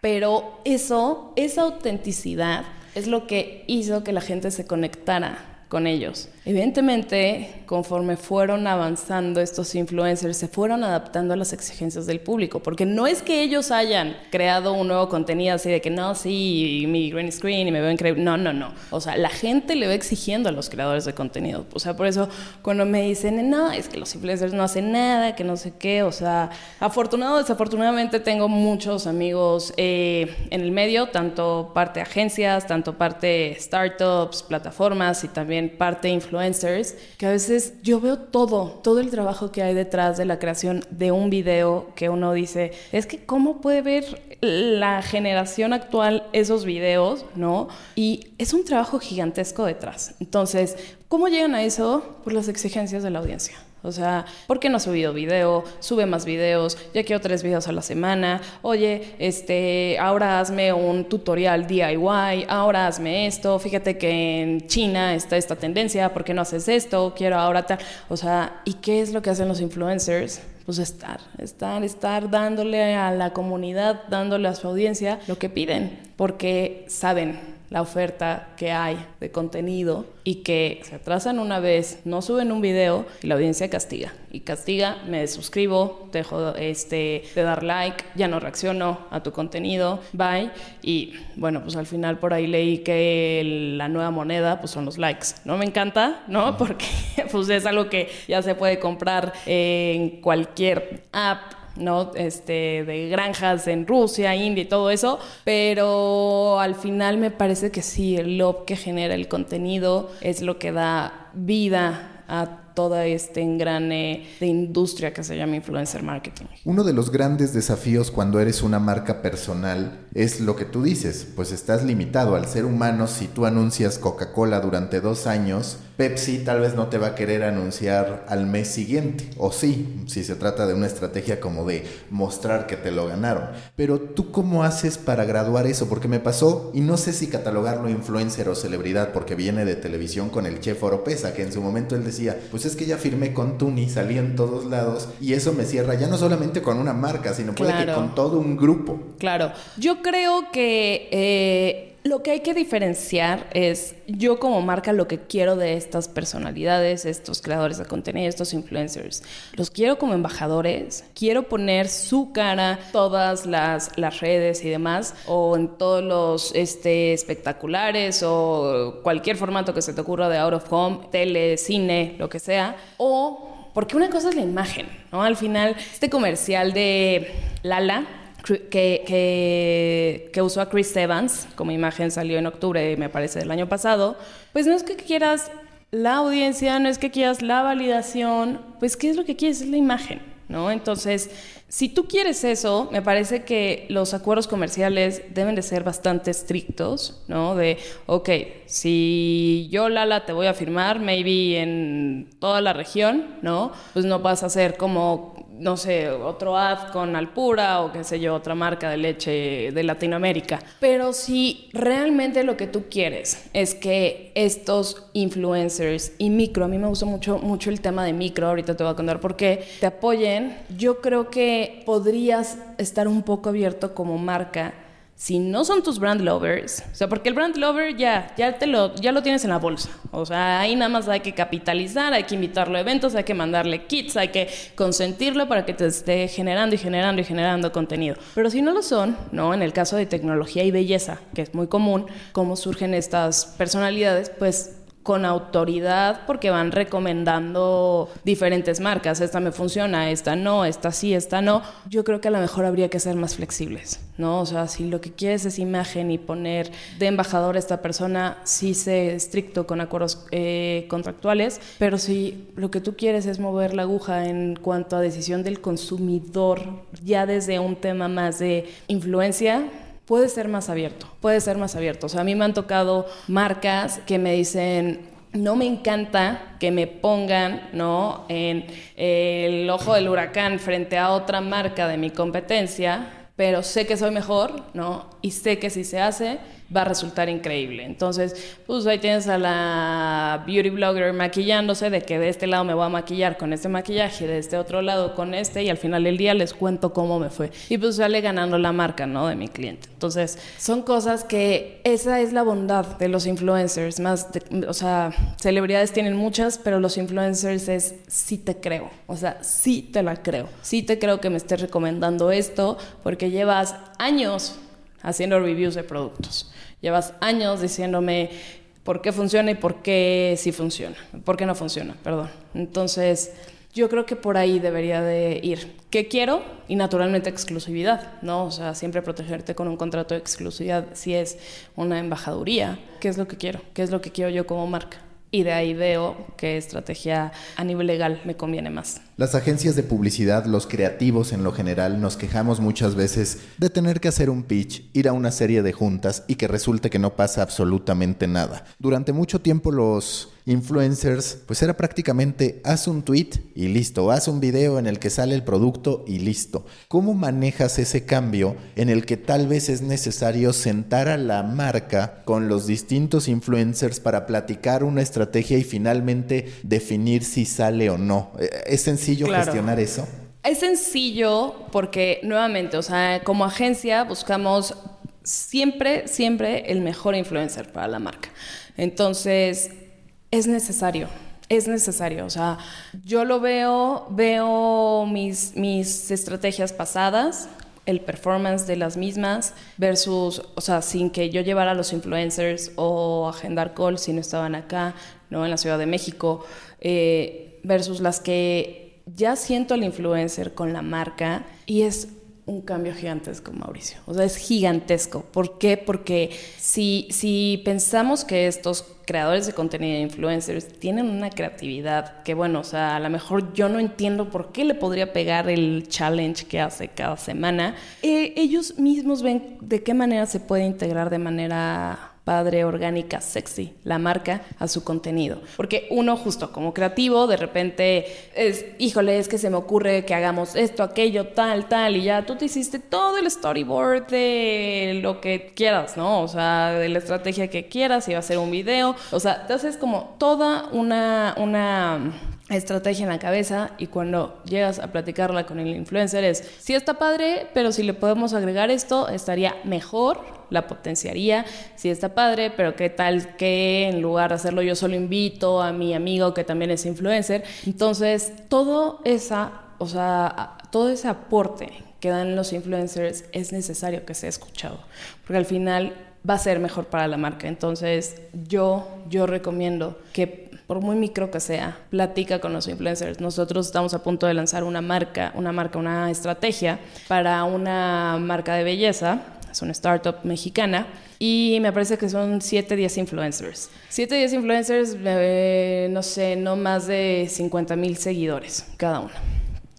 pero eso, esa autenticidad es lo que hizo que la gente se conectara ellos. Evidentemente, conforme fueron avanzando estos influencers, se fueron adaptando a las exigencias del público, porque no es que ellos hayan creado un nuevo contenido así de que no, sí, mi green screen y me veo increíble. No, no, no. O sea, la gente le va exigiendo a los creadores de contenido. O sea, por eso cuando me dicen, no, es que los influencers no hacen nada, que no sé qué, o sea, afortunado, desafortunadamente tengo muchos amigos eh, en el medio, tanto parte agencias, tanto parte startups, plataformas y también parte influencers, que a veces yo veo todo, todo el trabajo que hay detrás de la creación de un video que uno dice, es que cómo puede ver la generación actual esos videos, ¿no? Y es un trabajo gigantesco detrás. Entonces, ¿cómo llegan a eso? Por las exigencias de la audiencia. O sea, ¿por qué no ha subido video? Sube más videos, ya quiero tres videos a la semana. Oye, este, ahora hazme un tutorial DIY, ahora hazme esto. Fíjate que en China está esta tendencia, ¿por qué no haces esto? Quiero ahora tal. O sea, ¿y qué es lo que hacen los influencers? Pues estar, estar, estar dándole a la comunidad, dándole a su audiencia lo que piden, porque saben la oferta que hay de contenido y que se atrasan una vez, no suben un video y la audiencia castiga. Y castiga, me suscribo, dejo este, de dar like, ya no reacciono a tu contenido, bye. Y bueno, pues al final por ahí leí que la nueva moneda pues son los likes. No me encanta, ¿no? Porque pues es algo que ya se puede comprar en cualquier app ¿no? Este, de granjas en Rusia, India y todo eso, pero al final me parece que sí, el love que genera el contenido es lo que da vida a toda este engrane de industria que se llama influencer marketing. Uno de los grandes desafíos cuando eres una marca personal es lo que tú dices, pues estás limitado al ser humano si tú anuncias Coca-Cola durante dos años, Pepsi tal vez no te va a querer anunciar al mes siguiente, o sí, si se trata de una estrategia como de mostrar que te lo ganaron. Pero tú cómo haces para graduar eso, porque me pasó, y no sé si catalogarlo influencer o celebridad, porque viene de televisión con el chef Oropesa, que en su momento él decía, pues es que ya firmé con Tuni, salí en todos lados, y eso me cierra ya no solamente con una marca, sino puede que con todo un grupo. Claro, yo creo que... Eh, lo que hay que diferenciar es yo como marca lo que quiero de estas personalidades, estos creadores de contenido, estos influencers. Los quiero como embajadores, quiero poner su cara todas las, las redes y demás, o en todos los este, espectaculares, o cualquier formato que se te ocurra de out of home, tele, cine, lo que sea, o porque una cosa es la imagen, ¿no? Al final, este comercial de Lala, que, que, usó a Chris Evans como imagen, salió en octubre, me parece, del año pasado, pues no es que quieras la audiencia, no es que quieras la validación, pues ¿qué es lo que quieres? Es la imagen, ¿no? Entonces, si tú quieres eso, me parece que los acuerdos comerciales deben de ser bastante estrictos, ¿no? De, ok, si yo, Lala, te voy a firmar, maybe en toda la región, ¿no? Pues no vas a hacer como no sé, otro ad con Alpura o qué sé yo, otra marca de leche de Latinoamérica. Pero si realmente lo que tú quieres es que estos influencers y micro, a mí me gusta mucho, mucho el tema de micro, ahorita te voy a contar por qué, te apoyen, yo creo que podrías estar un poco abierto como marca si no son tus brand lovers, o sea, porque el brand lover ya, ya, te lo, ya lo tienes en la bolsa, o sea, ahí nada más hay que capitalizar, hay que invitarlo a eventos, hay que mandarle kits, hay que consentirlo para que te esté generando y generando y generando contenido. Pero si no lo son, ¿no? En el caso de tecnología y belleza, que es muy común, cómo surgen estas personalidades, pues con autoridad porque van recomendando diferentes marcas. Esta me funciona, esta no, esta sí, esta no. Yo creo que a lo mejor habría que ser más flexibles, ¿no? O sea, si lo que quieres es imagen y poner de embajador a esta persona, sí sé estricto con acuerdos eh, contractuales, pero si lo que tú quieres es mover la aguja en cuanto a decisión del consumidor, ya desde un tema más de influencia, puede ser más abierto, puede ser más abierto. O sea, a mí me han tocado marcas que me dicen, no me encanta que me pongan ¿no? en el ojo del huracán frente a otra marca de mi competencia, pero sé que soy mejor, ¿no? Y sé que si se hace, va a resultar increíble. Entonces, pues ahí tienes a la beauty blogger maquillándose de que de este lado me voy a maquillar con este maquillaje, de este otro lado con este y al final del día les cuento cómo me fue. Y pues sale ganando la marca, ¿no? De mi cliente. Entonces, son cosas que esa es la bondad de los influencers, más, o sea, celebridades tienen muchas, pero los influencers es sí te creo, o sea, sí te la creo, sí te creo que me estés recomendando esto porque llevas años haciendo reviews de productos. Llevas años diciéndome por qué funciona y por qué sí funciona, por qué no funciona, perdón. Entonces, yo creo que por ahí debería de ir. ¿Qué quiero? Y naturalmente exclusividad, ¿no? O sea, siempre protegerte con un contrato de exclusividad si es una embajaduría. ¿Qué es lo que quiero? ¿Qué es lo que quiero yo como marca? Y de ahí veo qué estrategia a nivel legal me conviene más. Las agencias de publicidad, los creativos en lo general, nos quejamos muchas veces de tener que hacer un pitch, ir a una serie de juntas y que resulte que no pasa absolutamente nada. Durante mucho tiempo los influencers, pues era prácticamente haz un tweet y listo, haz un video en el que sale el producto y listo. ¿Cómo manejas ese cambio en el que tal vez es necesario sentar a la marca con los distintos influencers para platicar una estrategia y finalmente definir si sale o no? Eh, ¿Es sencillo gestionar eso? Es sencillo porque nuevamente, o sea, como agencia buscamos siempre, siempre el mejor influencer para la marca. Entonces, es necesario, es necesario. O sea, yo lo veo, veo mis, mis estrategias pasadas, el performance de las mismas versus, o sea, sin que yo llevara a los influencers o agendar calls si no estaban acá, ¿no? En la Ciudad de México, eh, versus las que ya siento al influencer con la marca y es un cambio gigantesco, Mauricio. O sea, es gigantesco. ¿Por qué? Porque si, si pensamos que estos creadores de contenido, influencers, tienen una creatividad que, bueno, o sea, a lo mejor yo no entiendo por qué le podría pegar el challenge que hace cada semana, eh, ellos mismos ven de qué manera se puede integrar de manera padre, orgánica, sexy, la marca a su contenido. Porque uno justo como creativo, de repente es, híjole, es que se me ocurre que hagamos esto, aquello, tal, tal, y ya tú te hiciste todo el storyboard de lo que quieras, ¿no? O sea, de la estrategia que quieras, si va a ser un video, o sea, te haces como toda una, una estrategia en la cabeza y cuando llegas a platicarla con el influencer es, sí está padre, pero si le podemos agregar esto, estaría mejor, la potenciaría, sí está padre, pero qué tal que en lugar de hacerlo yo solo invito a mi amigo que también es influencer. Entonces, todo esa, o sea, todo ese aporte que dan los influencers es necesario que sea escuchado, porque al final va a ser mejor para la marca. Entonces, yo yo recomiendo que por muy micro que sea, platica con los influencers. Nosotros estamos a punto de lanzar una marca, una marca, una estrategia para una marca de belleza, es una startup mexicana, y me parece que son 7, 10 influencers. 7, 10 influencers, eh, no sé, no más de 50 mil seguidores cada uno.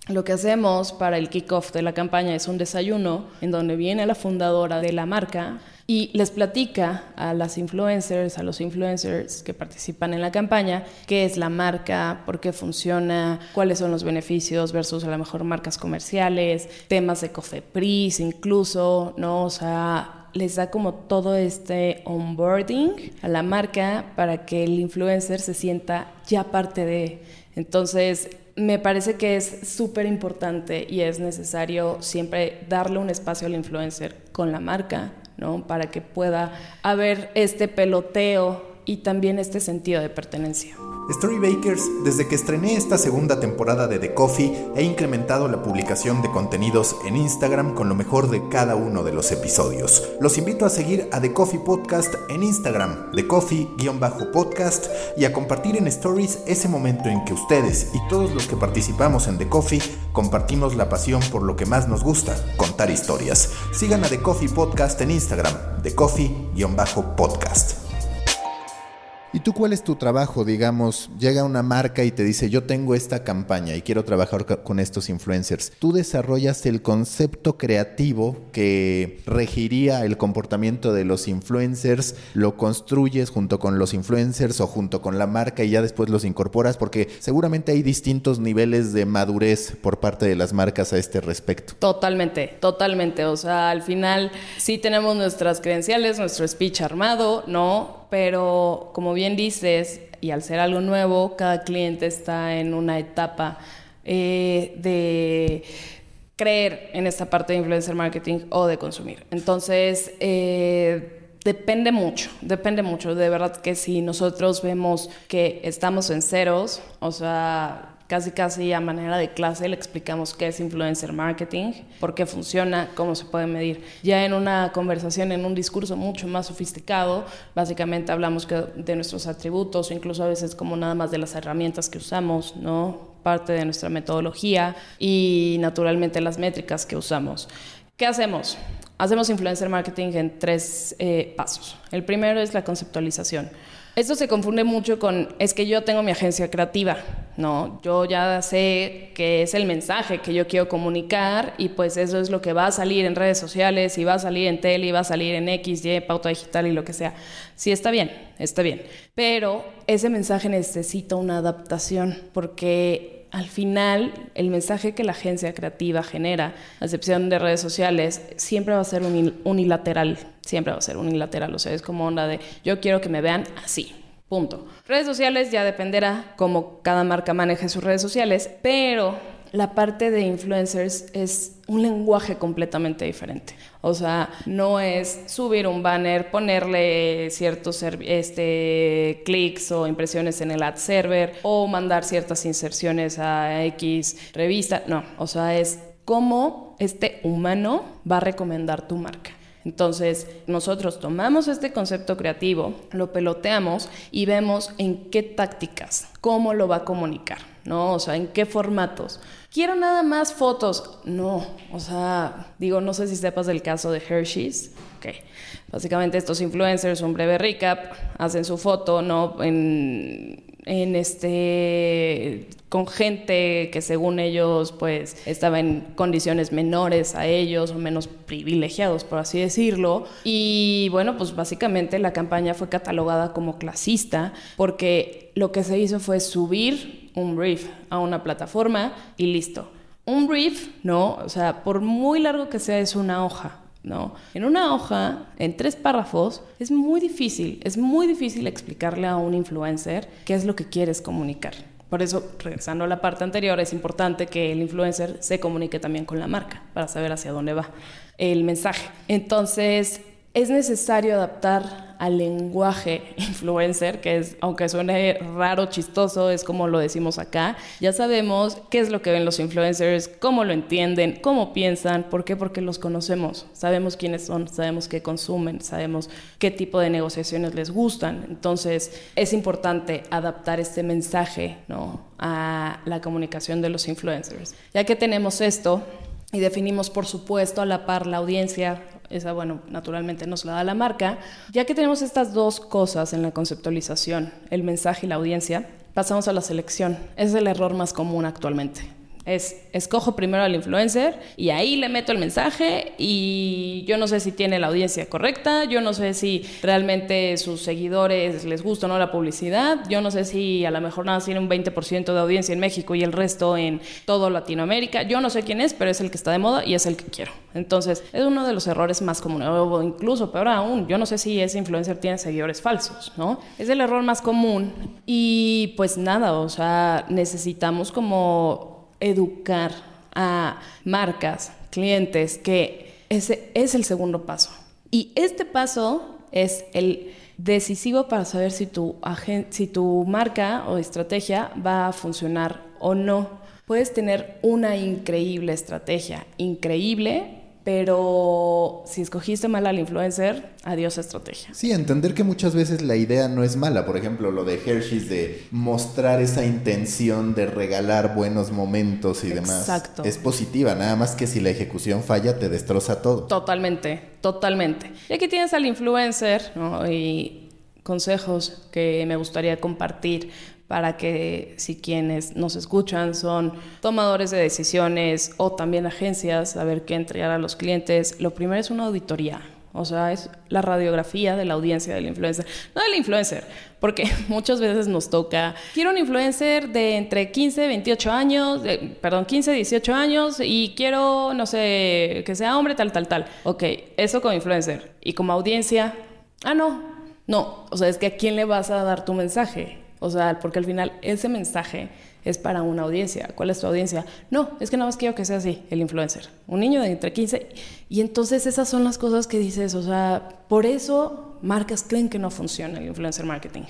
Lo que hacemos para el kickoff de la campaña es un desayuno en donde viene la fundadora de la marca y les platica a las influencers, a los influencers que participan en la campaña, qué es la marca, por qué funciona, cuáles son los beneficios versus a lo mejor marcas comerciales, temas de Cofepris incluso, ¿no? O sea, les da como todo este onboarding a la marca para que el influencer se sienta ya parte de. Entonces, me parece que es súper importante y es necesario siempre darle un espacio al influencer con la marca, ¿no? Para que pueda haber este peloteo y también este sentido de pertenencia. Storybakers, desde que estrené esta segunda temporada de The Coffee, he incrementado la publicación de contenidos en Instagram con lo mejor de cada uno de los episodios. Los invito a seguir a The Coffee Podcast en Instagram, The Coffee-podcast, y a compartir en Stories ese momento en que ustedes y todos los que participamos en The Coffee compartimos la pasión por lo que más nos gusta, contar historias. Sigan a The Coffee Podcast en Instagram, The Coffee-podcast. ¿Y tú cuál es tu trabajo? Digamos, llega una marca y te dice, yo tengo esta campaña y quiero trabajar con estos influencers. Tú desarrollas el concepto creativo que regiría el comportamiento de los influencers, lo construyes junto con los influencers o junto con la marca y ya después los incorporas porque seguramente hay distintos niveles de madurez por parte de las marcas a este respecto. Totalmente, totalmente. O sea, al final sí tenemos nuestras credenciales, nuestro speech armado, ¿no? Pero como bien dices, y al ser algo nuevo, cada cliente está en una etapa eh, de creer en esta parte de influencer marketing o de consumir. Entonces, eh, depende mucho, depende mucho. De verdad que si nosotros vemos que estamos en ceros, o sea, casi casi a manera de clase le explicamos qué es influencer marketing, por qué funciona, cómo se puede medir. Ya en una conversación, en un discurso mucho más sofisticado, básicamente hablamos de nuestros atributos, incluso a veces como nada más de las herramientas que usamos, ¿no? Parte de nuestra metodología y naturalmente las métricas que usamos. ¿Qué hacemos? hacemos influencer marketing en tres eh, pasos. El primero es la conceptualización. Esto se confunde mucho con, es que yo tengo mi agencia creativa, ¿no? Yo ya sé qué es el mensaje que yo quiero comunicar y pues eso es lo que va a salir en redes sociales y va a salir en tele y va a salir en X, Y, pauta digital y lo que sea. Sí, está bien, está bien. Pero ese mensaje necesita una adaptación porque al final el mensaje que la agencia creativa genera, a excepción de redes sociales, siempre va a ser unilateral, siempre va a ser unilateral, o sea, es como onda de yo quiero que me vean así. Punto. Redes sociales ya dependerá cómo cada marca maneje sus redes sociales, pero la parte de influencers es un lenguaje completamente diferente. O sea, no es subir un banner, ponerle ciertos este, clics o impresiones en el ad server o mandar ciertas inserciones a X revista. No, o sea, es cómo este humano va a recomendar tu marca. Entonces, nosotros tomamos este concepto creativo, lo peloteamos y vemos en qué tácticas, cómo lo va a comunicar, ¿no? O sea, en qué formatos. Quiero nada más fotos. No, o sea, digo, no sé si sepas del caso de Hershey's. Ok. Básicamente estos influencers, un breve recap, hacen su foto, ¿no? En, en este con gente que según ellos pues estaba en condiciones menores a ellos o menos privilegiados por así decirlo y bueno pues básicamente la campaña fue catalogada como clasista porque lo que se hizo fue subir un brief a una plataforma y listo. Un brief, ¿no? O sea, por muy largo que sea, es una hoja, ¿no? En una hoja, en tres párrafos, es muy difícil, es muy difícil explicarle a un influencer qué es lo que quieres comunicar. Por eso, regresando a la parte anterior, es importante que el influencer se comunique también con la marca para saber hacia dónde va el mensaje. Entonces, es necesario adaptar al lenguaje influencer, que es, aunque suene raro, chistoso, es como lo decimos acá. Ya sabemos qué es lo que ven los influencers, cómo lo entienden, cómo piensan, ¿por qué? Porque los conocemos, sabemos quiénes son, sabemos qué consumen, sabemos qué tipo de negociaciones les gustan. Entonces, es importante adaptar este mensaje ¿no? a la comunicación de los influencers. Ya que tenemos esto, y definimos, por supuesto, a la par la audiencia, esa, bueno, naturalmente nos la da la marca. Ya que tenemos estas dos cosas en la conceptualización, el mensaje y la audiencia, pasamos a la selección. Es el error más común actualmente. Es, escojo primero al influencer y ahí le meto el mensaje y yo no sé si tiene la audiencia correcta, yo no sé si realmente sus seguidores les gusta o no la publicidad, yo no sé si a lo mejor nada tiene un 20% de audiencia en México y el resto en todo Latinoamérica, yo no sé quién es, pero es el que está de moda y es el que quiero. Entonces, es uno de los errores más comunes, o incluso peor aún, yo no sé si ese influencer tiene seguidores falsos, ¿no? Es el error más común y pues nada, o sea, necesitamos como educar a marcas, clientes, que ese es el segundo paso. Y este paso es el decisivo para saber si tu, si tu marca o estrategia va a funcionar o no. Puedes tener una increíble estrategia, increíble, pero si escogiste mal al influencer, adiós estrategia. Sí, entender que muchas veces la idea no es mala. Por ejemplo, lo de Hershey's de mostrar esa intención de regalar buenos momentos y demás. Exacto. Es positiva, nada más que si la ejecución falla te destroza todo. Totalmente, totalmente. Y aquí tienes al influencer y consejos que me gustaría compartir para que si quienes nos escuchan son tomadores de decisiones o también agencias, saber qué entregar a los clientes, lo primero es una auditoría. O sea, es la radiografía de la audiencia del influencer. No del influencer, porque muchas veces nos toca, quiero un influencer de entre 15 y 28 años, perdón, 15 y 18 años y quiero, no sé, que sea hombre, tal, tal, tal. Ok, eso como influencer. Y como audiencia, ah, no, no. O sea, es que a quién le vas a dar tu mensaje. O sea, porque al final ese mensaje es para una audiencia. ¿Cuál es tu audiencia? No, es que nada más quiero que sea así, el influencer. Un niño de entre 15. Y entonces esas son las cosas que dices. O sea, por eso marcas creen que no funciona el influencer marketing.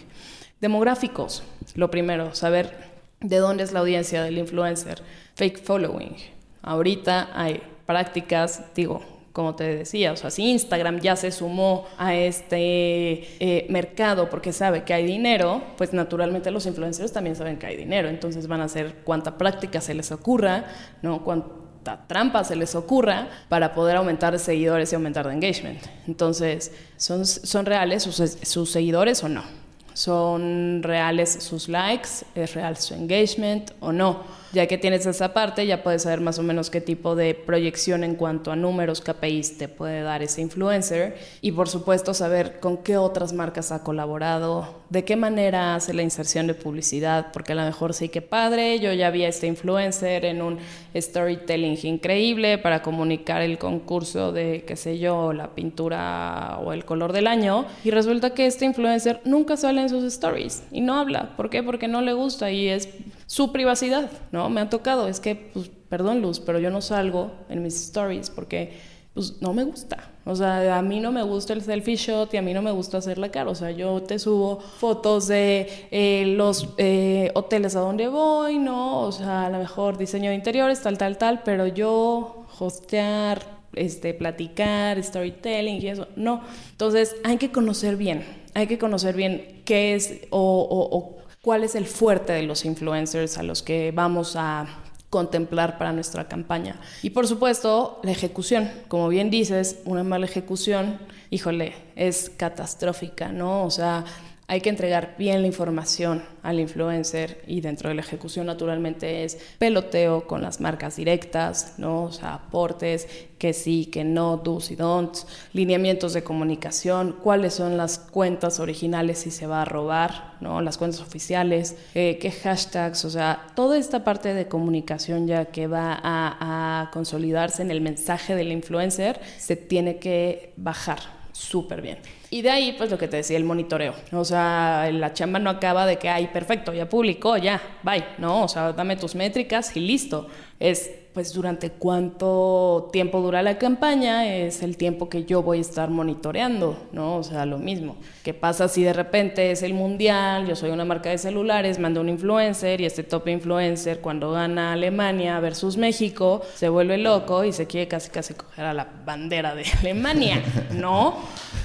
Demográficos, lo primero, saber de dónde es la audiencia del influencer. Fake following. Ahorita hay prácticas, digo, como te decía, o sea, si Instagram ya se sumó a este eh, mercado porque sabe que hay dinero, pues naturalmente los influencers también saben que hay dinero, entonces van a hacer cuanta práctica se les ocurra, ¿no? cuanta trampa se les ocurra para poder aumentar seguidores y aumentar de engagement. Entonces, ¿son, reales sus seguidores o no? ¿Son reales sus likes? ¿Es real su engagement o no? Ya que tienes esa parte, ya puedes saber más o menos qué tipo de proyección en cuanto a números, KPIs te puede dar ese influencer. Y por supuesto, saber con qué otras marcas ha colaborado, de qué manera hace la inserción de publicidad, porque a lo mejor sí que padre, yo ya vi a este influencer en un storytelling increíble para comunicar el concurso de, qué sé yo, la pintura o el color del año. Y resulta que este influencer nunca sale en sus stories y no habla. ¿Por qué? Porque no le gusta y es su privacidad, ¿no? Me ha tocado, es que, pues, perdón Luz, pero yo no salgo en mis stories porque, pues, no me gusta. O sea, a mí no me gusta el selfie shot y a mí no me gusta hacer la cara. O sea, yo te subo fotos de eh, los eh, hoteles a donde voy, ¿no? O sea, a lo mejor diseño de interiores, tal, tal, tal, pero yo hostear, este, platicar, storytelling y eso, no. Entonces, hay que conocer bien, hay que conocer bien qué es o, o cuál es el fuerte de los influencers a los que vamos a contemplar para nuestra campaña. Y por supuesto, la ejecución. Como bien dices, una mala ejecución, híjole, es catastrófica, ¿no? O sea, hay que entregar bien la información al influencer y dentro de la ejecución naturalmente es peloteo con las marcas directas, ¿no? O sea, aportes, que sí, que no, do's y don'ts, lineamientos de comunicación, cuáles son las cuentas originales si se va a robar, ¿no? Las cuentas oficiales, eh, qué hashtags, o sea, toda esta parte de comunicación ya que va a, a consolidarse en el mensaje del influencer se tiene que bajar súper bien. Y de ahí, pues lo que te decía, el monitoreo. O sea, la chamba no acaba de que, ay, perfecto, ya publicó, ya, bye. No, o sea, dame tus métricas y listo. Es pues durante cuánto tiempo dura la campaña es el tiempo que yo voy a estar monitoreando, ¿no? O sea, lo mismo. ¿Qué pasa si de repente es el mundial, yo soy una marca de celulares, mando un influencer y este top influencer cuando gana Alemania versus México se vuelve loco y se quiere casi casi coger a la bandera de Alemania, ¿no?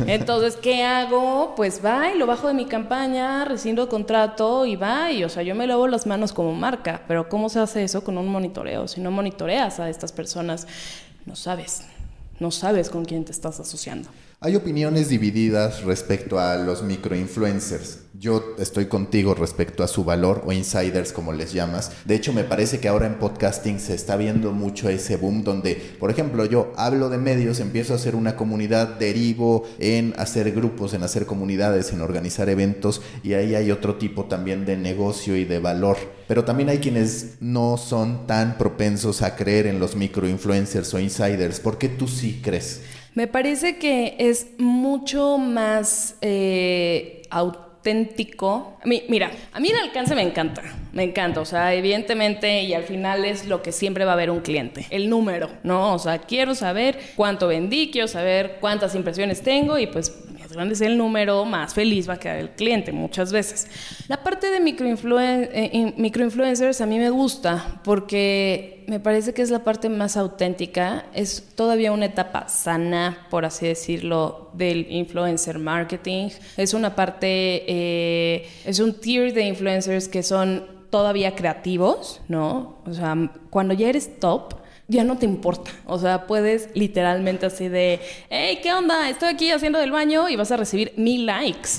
Entonces, ¿qué hago? Pues va y lo bajo de mi campaña, rescindo contrato y va y, o sea, yo me lavo las manos como marca, pero ¿cómo se hace eso con un monitoreo? Si no monitoreas a estas personas, no sabes, no sabes con quién te estás asociando. Hay opiniones divididas respecto a los microinfluencers. Yo estoy contigo respecto a su valor o insiders como les llamas. De hecho, me parece que ahora en podcasting se está viendo mucho ese boom donde, por ejemplo, yo hablo de medios, empiezo a hacer una comunidad, derivo en hacer grupos, en hacer comunidades, en organizar eventos y ahí hay otro tipo también de negocio y de valor. Pero también hay quienes no son tan propensos a creer en los microinfluencers o insiders. ¿Por qué tú sí crees? Me parece que es mucho más eh, auténtico. Mira, a mí el alcance me encanta, me encanta, o sea, evidentemente y al final es lo que siempre va a haber un cliente, el número, ¿no? O sea, quiero saber cuánto vendí, quiero saber cuántas impresiones tengo y pues más grande es el número, más feliz va a quedar el cliente muchas veces. La parte de eh, microinfluencers a mí me gusta porque me parece que es la parte más auténtica, es todavía una etapa sana, por así decirlo, del influencer marketing. Es una parte, eh, es un tier de influencers que son todavía creativos, ¿no? O sea, cuando ya eres top, ya no te importa. O sea, puedes literalmente así de, hey, ¿qué onda? Estoy aquí haciendo del baño y vas a recibir mil likes.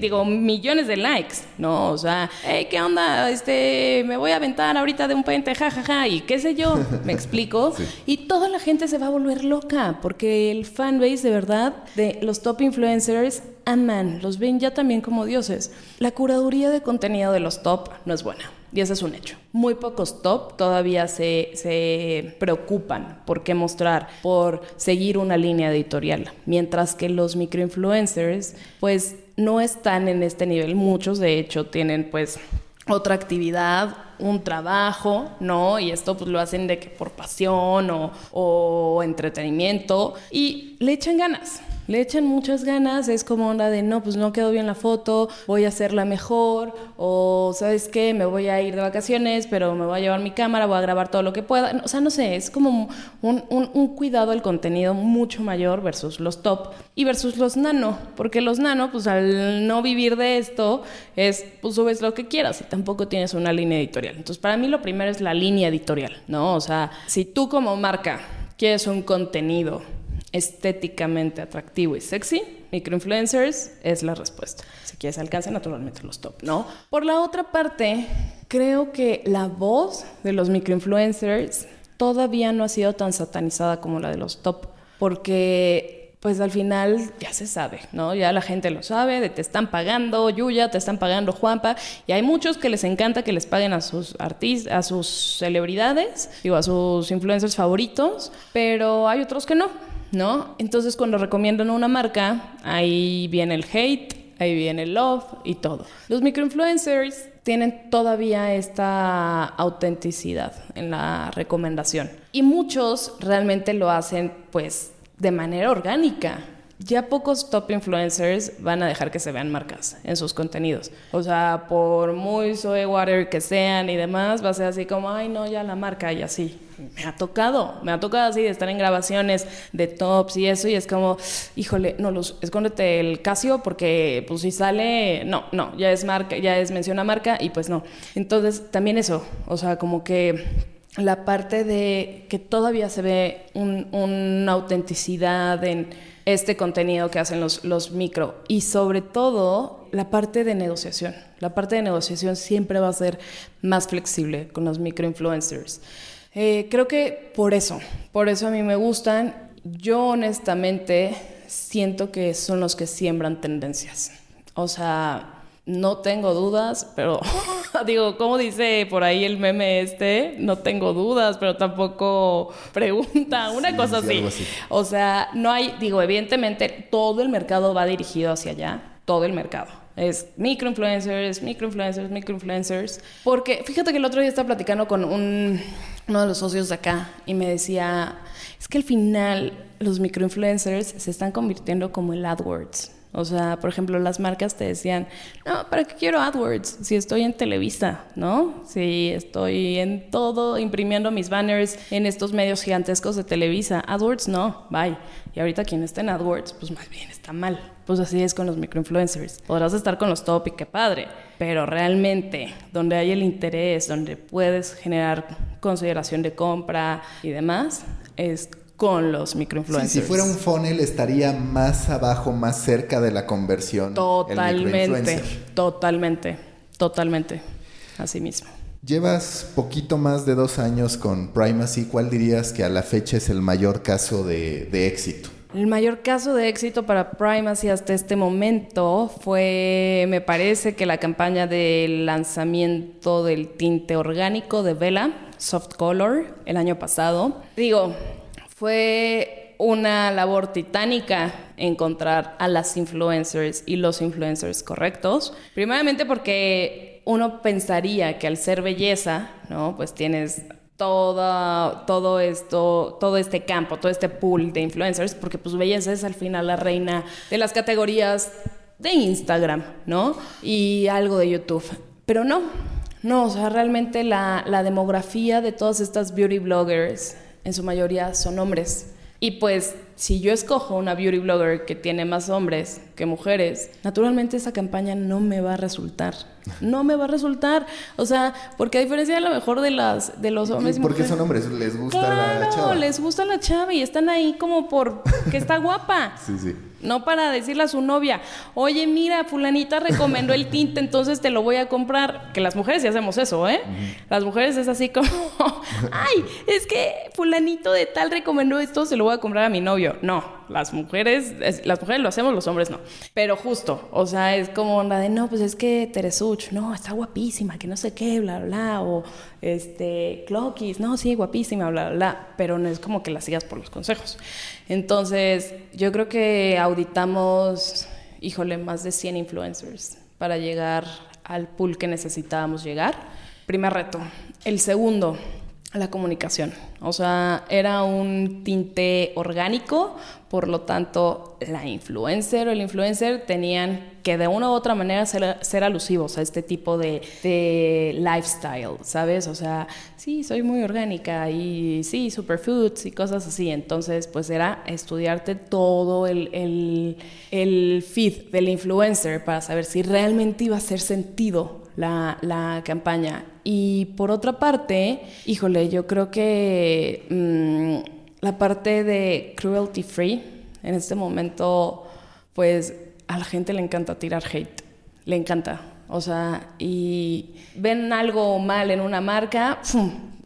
Digo, millones de likes, ¿no? O sea, hey, ¿qué onda? Este, me voy a aventar ahorita de un puente, jajaja, ja, ja, y qué sé yo, me explico. Y toda la gente se va a volver loca porque el fanbase de verdad de los top influencers aman, los ven ya también como dioses. La curaduría de contenido de los top no es buena. Y ese es un hecho. Muy pocos top todavía se, se, preocupan por qué mostrar, por seguir una línea editorial. Mientras que los microinfluencers, pues no están en este nivel. Muchos, de hecho, tienen pues otra actividad, un trabajo, ¿no? Y esto pues lo hacen de que por pasión o, o entretenimiento y le echan ganas. Le echan muchas ganas, es como onda de, no, pues no quedó bien la foto, voy a hacerla mejor, o sabes qué, me voy a ir de vacaciones, pero me voy a llevar mi cámara, voy a grabar todo lo que pueda. O sea, no sé, es como un, un, cuidado del contenido mucho mayor versus los top y versus los nano, porque los nano, pues al no vivir de esto, es, pues subes lo que quieras y tampoco tienes una línea editorial. Entonces, para mí lo primero es la línea editorial, ¿no? O sea, si tú como marca quieres un contenido estéticamente atractivo y sexy, microinfluencers es la respuesta. Si quieres alcanza naturalmente los top, ¿no? Por la otra parte, creo que la voz de los microinfluencers todavía no ha sido tan satanizada como la de los top, porque pues al final ya se sabe, ¿no? Ya la gente lo sabe, de te están pagando Yuya, te están pagando Juanpa, y hay muchos que les encanta que les paguen a sus artistas, a sus celebridades, digo, a sus influencers favoritos, pero hay otros que no. ¿No? Entonces cuando recomiendan una marca, ahí viene el hate, ahí viene el love y todo. Los microinfluencers tienen todavía esta autenticidad en la recomendación y muchos realmente lo hacen pues de manera orgánica ya pocos top influencers van a dejar que se vean marcas en sus contenidos. O sea, por muy soy water que sean y demás, va a ser así como, ay, no, ya la marca y así. Me ha tocado, me ha tocado así de estar en grabaciones de tops y eso, y es como, híjole, no, los, escóndete el Casio porque, pues, si sale, no, no, ya es marca, ya es menciona marca y pues no. Entonces, también eso, o sea, como que la parte de que todavía se ve una autenticidad en este contenido que hacen los, los micro y sobre todo la parte de negociación. La parte de negociación siempre va a ser más flexible con los micro influencers. Eh, creo que por eso, por eso a mí me gustan. Yo honestamente siento que son los que siembran tendencias. O sea, no tengo dudas, pero digo, como dice por ahí el meme este, no tengo dudas, pero tampoco pregunta, una cosa así. O sea, no hay, digo, evidentemente todo el mercado va dirigido hacia allá, todo el mercado. Es microinfluencers, microinfluencers, microinfluencers. Porque fíjate que el otro día estaba platicando con un, uno de los socios de acá y me decía, es que al final los microinfluencers se están convirtiendo como el AdWords. O sea, por ejemplo, las marcas te decían, no, ¿para qué quiero AdWords? Si estoy en Televisa, ¿no? Si estoy en todo, imprimiendo mis banners en estos medios gigantescos de Televisa. AdWords no, bye. Y ahorita quien está en AdWords, pues más bien está mal. Pues así es con los microinfluencers. Podrás estar con los top y qué padre, pero realmente donde hay el interés, donde puedes generar consideración de compra y demás, es con los microinfluencers. si fuera un funnel estaría más abajo, más cerca de la conversión. Totalmente, totalmente, totalmente, así mismo. Llevas poquito más de dos años con Primacy. ¿Cuál dirías que a la fecha es el mayor caso de, de éxito? El mayor caso de éxito para Primacy hasta este momento fue, me parece que la campaña de lanzamiento del tinte orgánico de Vela, Soft Color, el año pasado. Digo, fue una labor titánica encontrar a las influencers y los influencers correctos. Primeramente porque uno pensaría que al ser belleza, ¿no? Pues tienes toda, todo esto, todo este campo, todo este pool de influencers, porque pues belleza es al final la reina de las categorías de Instagram, ¿no? Y algo de YouTube. Pero no, no, o sea, realmente la, la demografía de todas estas beauty bloggers en su mayoría son hombres. Y pues si yo escojo una beauty blogger que tiene más hombres que mujeres, naturalmente esa campaña no me va a resultar. No me va a resultar. O sea, porque a diferencia a lo mejor de las de los hombres Porque son hombres, les gusta la chava. les gusta la chava y están ahí como por que está guapa. sí, sí. No para decirle a su novia, oye, mira, fulanita recomendó el tinte, entonces te lo voy a comprar. Que las mujeres sí hacemos eso, ¿eh? Las mujeres es así como, ay, es que fulanito de tal recomendó esto, se lo voy a comprar a mi novio. No, las mujeres, las mujeres lo hacemos, los hombres no. Pero justo, o sea, es como la de, no, pues es que Teresuch, no, está guapísima, que no sé qué, bla, bla, bla. O este, Cloquis, no, sí, guapísima, bla, bla, bla. Pero no es como que la sigas por los consejos. Entonces, yo creo que auditamos, híjole, más de 100 influencers para llegar al pool que necesitábamos llegar. Primer reto. El segundo, la comunicación. O sea, era un tinte orgánico, por lo tanto, la influencer o el influencer tenían que de una u otra manera ser, alusivos a este tipo de, lifestyle, ¿sabes? O sea, sí, soy muy orgánica y sí, superfoods y cosas así. Entonces, pues era estudiarte todo el, el, el feed del influencer para saber si realmente iba a hacer sentido la, la campaña. Y por otra parte, híjole, yo creo que mm, la parte de cruelty free, en este momento, pues a la gente le encanta tirar hate, le encanta. O sea, y ven algo mal en una marca,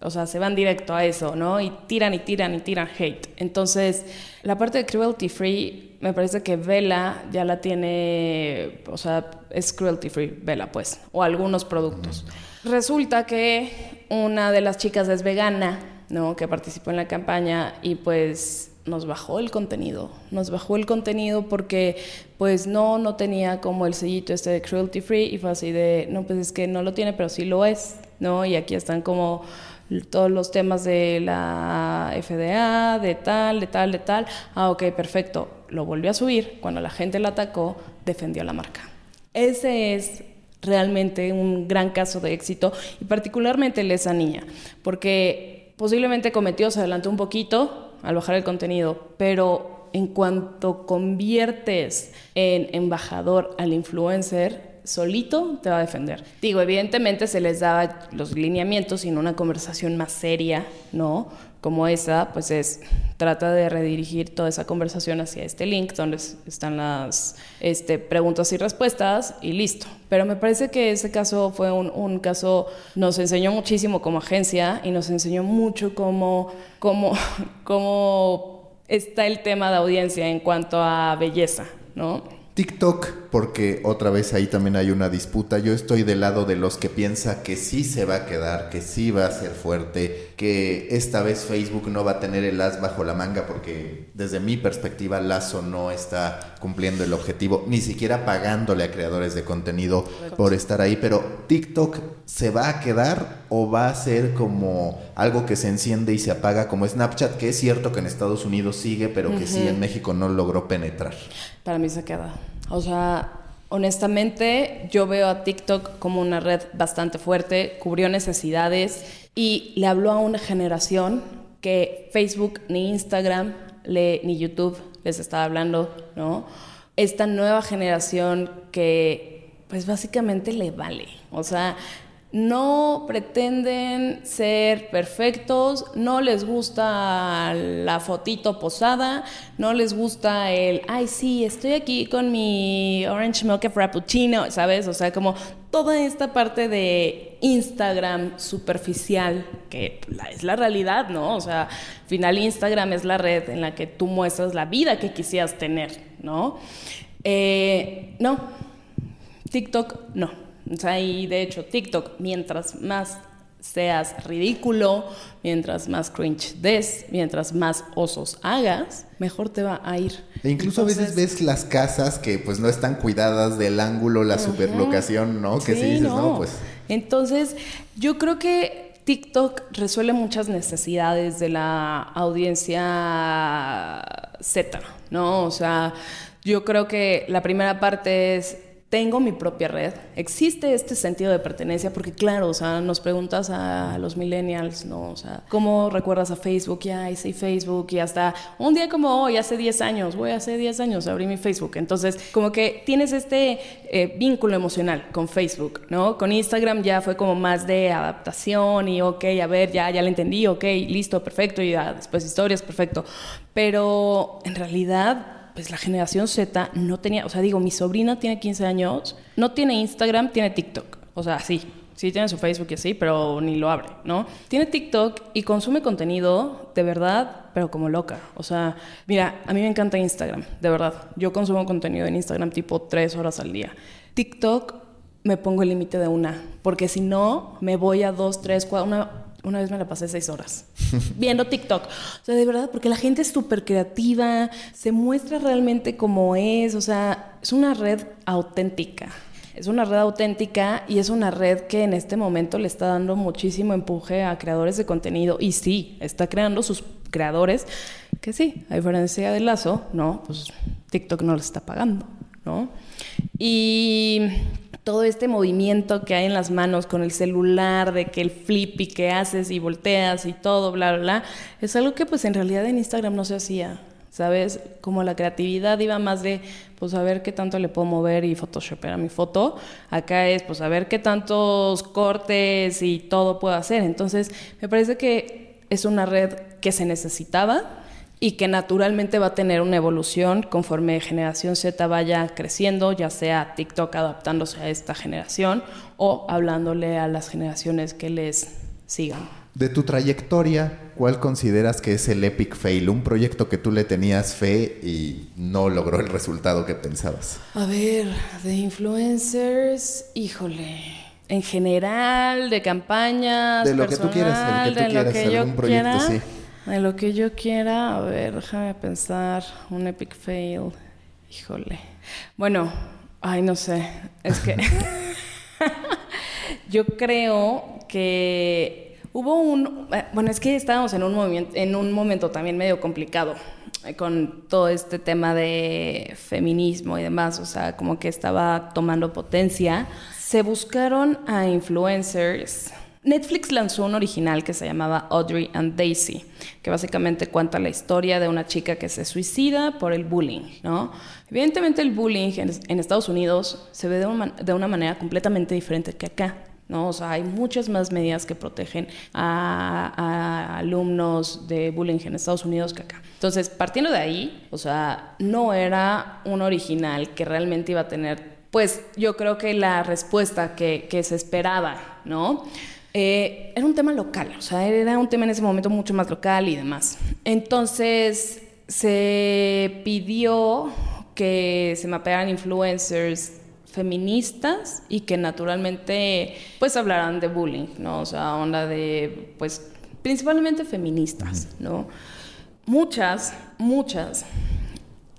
o sea, se van directo a eso, ¿no? Y tiran y tiran y tiran hate. Entonces, la parte de cruelty free, me parece que Vela ya la tiene, o sea, es cruelty free, Vela, pues, o algunos productos. Resulta que una de las chicas es vegana, ¿no? Que participó en la campaña y pues nos bajó el contenido, nos bajó el contenido porque pues no, no tenía como el sellito este de cruelty free y fue así de, no, pues es que no lo tiene, pero sí lo es, ¿no? Y aquí están como todos los temas de la FDA, de tal, de tal, de tal. Ah, ok, perfecto. Lo volvió a subir. Cuando la gente la atacó, defendió la marca. Ese es realmente un gran caso de éxito y particularmente esa niña, porque posiblemente cometió, se adelantó un poquito al bajar el contenido, pero en cuanto conviertes en embajador al influencer, solito te va a defender. Digo, evidentemente se les daba los lineamientos y en una conversación más seria, ¿no? Como esa, pues es, trata de redirigir toda esa conversación hacia este link donde están las este, preguntas y respuestas y listo. Pero me parece que ese caso fue un, un caso, nos enseñó muchísimo como agencia y nos enseñó mucho cómo, cómo, cómo está el tema de audiencia en cuanto a belleza, ¿no? TikTok, porque otra vez ahí también hay una disputa. Yo estoy del lado de los que piensa que sí se va a quedar, que sí va a ser fuerte, que esta vez Facebook no va a tener el as bajo la manga, porque desde mi perspectiva Lazo no está cumpliendo el objetivo, ni siquiera pagándole a creadores de contenido por estar ahí. Pero TikTok se va a quedar o va a ser como algo que se enciende y se apaga como Snapchat, que es cierto que en Estados Unidos sigue, pero que sí en México no logró penetrar. Para mí se queda. O sea, honestamente yo veo a TikTok como una red bastante fuerte, cubrió necesidades y le habló a una generación que Facebook ni Instagram ni YouTube les estaba hablando, ¿no? Esta nueva generación que pues básicamente le vale. O sea, no pretenden ser perfectos, no les gusta la fotito posada, no les gusta el, ay, sí, estoy aquí con mi orange milk frappuccino, ¿sabes? O sea, como toda esta parte de Instagram superficial, que es la realidad, ¿no? O sea, al final Instagram es la red en la que tú muestras la vida que quisieras tener, ¿no? Eh, no, TikTok no. O sea, y de hecho, TikTok, mientras más seas ridículo, mientras más cringe des, mientras más osos hagas, mejor te va a ir. E incluso a veces ves las casas que pues no están cuidadas del ángulo, la superlocación, ¿no? Que sí, dices, no. pues. Entonces, yo creo que TikTok resuelve muchas necesidades de la audiencia Z, ¿no? O sea, yo creo que la primera parte es tengo mi propia red. Existe este sentido de pertenencia porque claro, o sea, nos preguntas a los millennials, ¿no? O sea, ¿cómo recuerdas a Facebook? Ya hice Facebook y hasta un día como hoy, hace 10 años, voy hace 10 años abrí mi Facebook. Entonces, como que tienes este eh, vínculo emocional con Facebook, ¿no? Con Instagram ya fue como más de adaptación y, ok, a ver, ya, ya lo entendí, ok, listo, perfecto, y ya, después historias, perfecto. Pero en realidad pues la generación Z no tenía, o sea, digo, mi sobrina tiene 15 años, no tiene Instagram, tiene TikTok. O sea, sí, sí tiene su Facebook y así, pero ni lo abre, ¿no? Tiene TikTok y consume contenido de verdad, pero como loca. O sea, mira, a mí me encanta Instagram, de verdad. Yo consumo contenido en Instagram tipo tres horas al día. TikTok me pongo el límite de una, porque si no, me voy a dos, tres, cuatro, una, una vez me la pasé seis horas viendo TikTok. O sea, de verdad, porque la gente es súper creativa, se muestra realmente como es, o sea, es una red auténtica. Es una red auténtica y es una red que en este momento le está dando muchísimo empuje a creadores de contenido y sí, está creando sus creadores que sí, a diferencia de Lazo, ¿no? Pues TikTok no les está pagando, ¿no? Y todo este movimiento que hay en las manos con el celular, de que el flip y que haces y volteas y todo, bla, bla, bla, es algo que pues en realidad en Instagram no se hacía. ¿Sabes? Como la creatividad iba más de, pues a ver qué tanto le puedo mover y photoshopear a mi foto. Acá es, pues a ver qué tantos cortes y todo puedo hacer. Entonces, me parece que es una red que se necesitaba, y que naturalmente va a tener una evolución conforme generación Z vaya creciendo, ya sea TikTok adaptándose a esta generación o hablándole a las generaciones que les sigan. De tu trayectoria, ¿cuál consideras que es el epic fail? Un proyecto que tú le tenías fe y no logró el resultado que pensabas. A ver, de influencers, híjole. En general, de campañas, de lo que tú quieras, de lo que tú quieras, algún proyecto, sí. De lo que yo quiera, a ver, déjame pensar, un epic fail. Híjole. Bueno, ay, no sé, es que yo creo que hubo un, bueno, es que estábamos en un movimiento, en un momento también medio complicado eh, con todo este tema de feminismo y demás, o sea, como que estaba tomando potencia. Se buscaron a influencers Netflix lanzó un original que se llamaba Audrey and Daisy, que básicamente cuenta la historia de una chica que se suicida por el bullying, ¿no? Evidentemente el bullying en, Estados Unidos se ve de una, manera completamente diferente que acá. ¿no? O sea, hay muchas más medidas que protegen a, alumnos de bullying en Estados Unidos que acá. Entonces, partiendo de ahí, o sea, no era un original que realmente iba a tener, pues yo creo que la respuesta que se esperaba, ¿no? Eh, era un tema local, o sea, era un tema en ese momento mucho más local y demás. Entonces se pidió que se mapearan influencers feministas y que naturalmente pues hablaran de bullying, ¿no? O sea, onda de pues principalmente feministas, ¿no? Muchas, muchas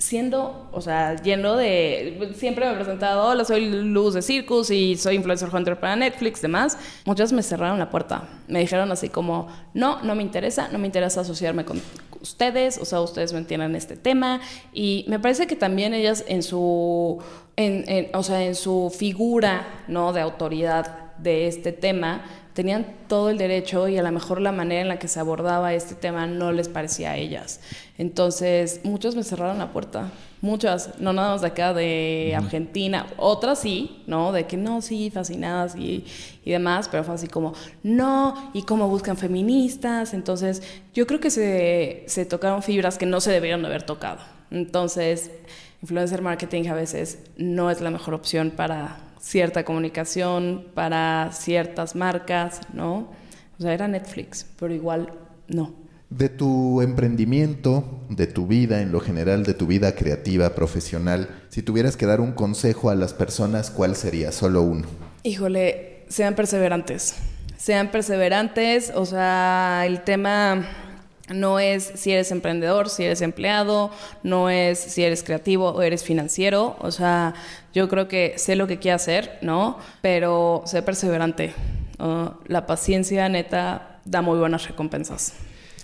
siendo, o sea, lleno de, siempre me he presentado, hola, soy Luz de Circus y soy influencer hunter para Netflix, demás, muchas me cerraron la puerta, me dijeron así como, no, no me interesa, no me interesa asociarme con ustedes, o sea, ustedes me entienden este tema, y me parece que también ellas en su, en, o sea, en su figura, ¿no?, de autoridad de este tema, tenían todo el derecho y a lo mejor la manera en la que se abordaba este tema no les parecía a ellas. Entonces, muchos me cerraron la puerta, muchas, no nada más de acá, de Argentina, otras sí, ¿no? De que no, sí, fascinadas y, y demás, pero fue así como, no, y cómo buscan feministas. Entonces, yo creo que se, se tocaron fibras que no se debieron de haber tocado. Entonces, influencer marketing a veces no es la mejor opción para cierta comunicación para ciertas marcas, ¿no? O sea, era Netflix, pero igual no. De tu emprendimiento, de tu vida en lo general, de tu vida creativa, profesional, si tuvieras que dar un consejo a las personas, ¿cuál sería? Solo uno. Híjole, sean perseverantes. Sean perseverantes, o sea, el tema no es si eres emprendedor, si eres empleado, no es si eres creativo o eres financiero. O sea, yo creo que sé lo que quiero hacer, ¿no? Pero sé perseverante. la paciencia, neta, da muy buenas recompensas.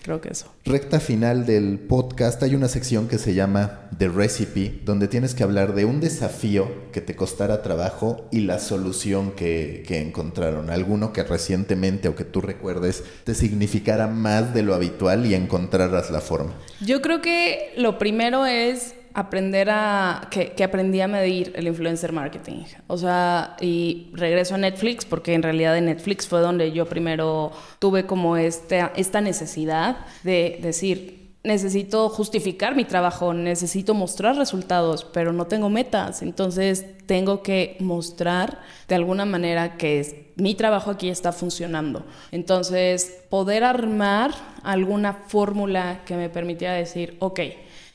Creo que eso. Recta final del podcast, hay una sección que se llama The Recipe, donde tienes que hablar de un desafío que te costara trabajo y la solución que, que encontraron. Alguno que recientemente o que tú recuerdes te significara más de lo habitual y encontraras la forma. Yo creo que lo primero es aprender a, que, aprendí a medir el influencer marketing. O sea, y regreso a Netflix porque en realidad en Netflix fue donde yo primero tuve como este, esta necesidad de decir, necesito justificar mi trabajo, necesito mostrar resultados, pero no tengo metas. Entonces tengo que mostrar de alguna manera que mi trabajo aquí está funcionando. Entonces, poder armar alguna fórmula que me permitiera decir, ok,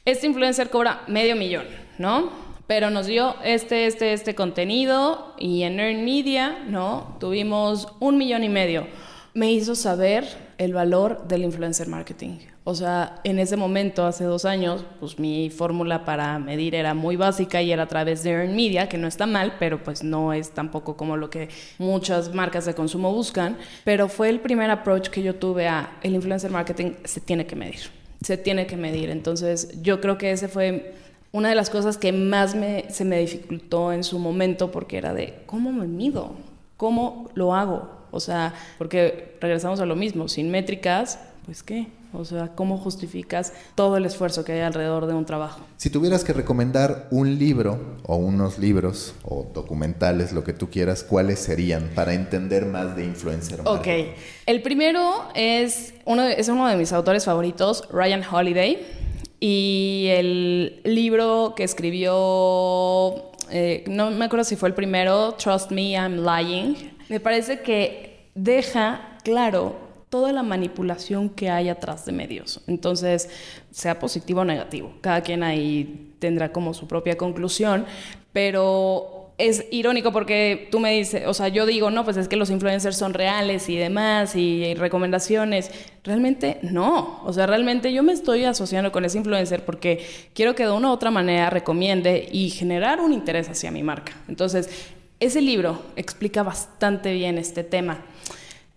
este influencer cobra medio millón, ¿no? Pero nos dio este, este, este contenido y en Earn Media, ¿no? Tuvimos un millón y medio. me hizo saber el valor del influencer marketing. O sea, en ese momento, hace dos años, pues mi fórmula para medir era muy básica y era a través de Earn Media, que no está mal, pero pues no es tampoco como lo que muchas marcas de consumo buscan. Pero fue el primer approach que yo tuve a el influencer marketing se tiene que medir. Se tiene que medir. Entonces, yo creo que ese fue una de las cosas que más me, se me dificultó en su momento porque era de, ¿cómo me mido? ¿Cómo lo hago? O sea, porque regresamos a lo mismo, sin métricas, pues qué. O sea, ¿cómo justificas todo el esfuerzo que hay alrededor de un trabajo? Si tuvieras que recomendar un libro o unos libros o documentales, lo que tú quieras, ¿cuáles serían para entender más de influencer? Ok. El primero es uno de, es uno de mis autores favoritos, Ryan Holiday. Y el libro que escribió, eh, no me acuerdo si fue el primero, Trust Me, I'm Lying me parece que deja claro toda la manipulación que hay atrás de medios. Entonces, sea positivo o negativo, cada quien ahí tendrá como su propia conclusión, pero es irónico porque tú me dices, o sea, yo digo, no, pues es que los influencers son reales y demás y, recomendaciones. Realmente no, o sea, realmente yo me estoy asociando con ese influencer porque quiero que de una u otra manera recomiende y generar un interés hacia mi marca. Entonces, ese libro explica bastante bien este tema.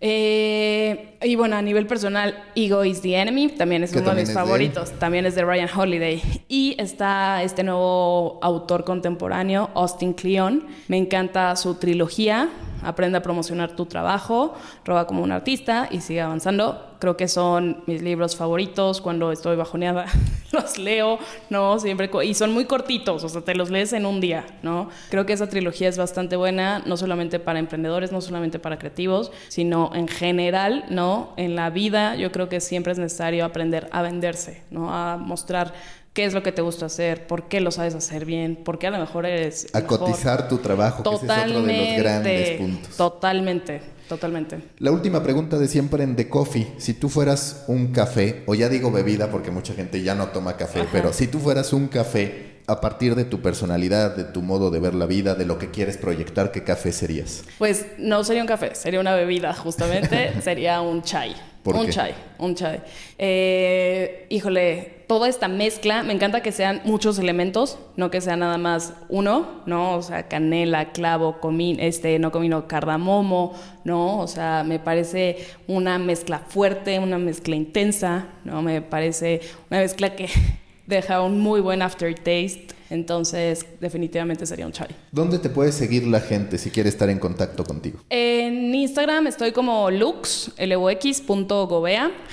Eh, y bueno, a nivel personal, Ego is the Enemy también es uno de mis favoritos. también es de Ryan Holiday. Y está este nuevo autor contemporáneo, Austin Kleon. Me encanta su trilogía. Aprende a promocionar tu trabajo, roba como un artista y sigue avanzando. Creo que son mis libros favoritos cuando estoy bajoneada. los leo, ¿no? Siempre. Y son muy cortitos, o sea, te los lees en un día, ¿no? Creo que esa trilogía es bastante buena, no solamente para emprendedores, no solamente para creativos, sino en general, ¿no? En la vida, yo creo que siempre es necesario aprender a venderse, ¿no? A mostrar qué es lo que te gusta hacer, por qué lo sabes hacer bien, por qué a lo mejor eres... A cotizar tu trabajo, que ese es otro de los grandes puntos. Totalmente, totalmente. La última pregunta de siempre en The Coffee, si tú fueras un café, o ya digo bebida porque mucha gente ya no toma café, pero si tú fueras un café a partir de tu personalidad, de tu modo de ver la vida, de lo que quieres proyectar, ¿qué café serías? Pues no sería un café, sería una bebida, justamente, sería un chai. un chai, un chai. Eh, híjole, toda esta mezcla, me encanta que sean muchos elementos, no que sea nada más uno, ¿no? O sea, canela, clavo, comín, este, no comino, cardamomo, ¿no? O sea, me parece una mezcla fuerte, una mezcla intensa, ¿no? Me parece una mezcla que deja un muy buen aftertaste. Entonces, definitivamente sería un chai. ¿Dónde te puede seguir la gente si quiere estar en contacto contigo? En Instagram estoy como lux, l -U -X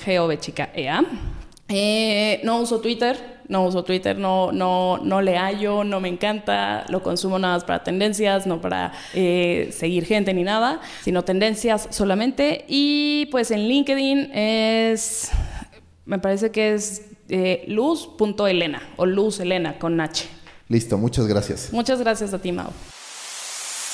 g o -B chica e -A. Eh, no uso Twitter, no uso Twitter, no, no, no le hallo, no me encanta, lo consumo nada más para tendencias, no para eh, seguir gente ni nada, sino tendencias solamente. Y pues en LinkedIn es, me parece que es eh, luz.elena o luz Elena con H. Listo, muchas gracias. Muchas gracias a ti, Mau.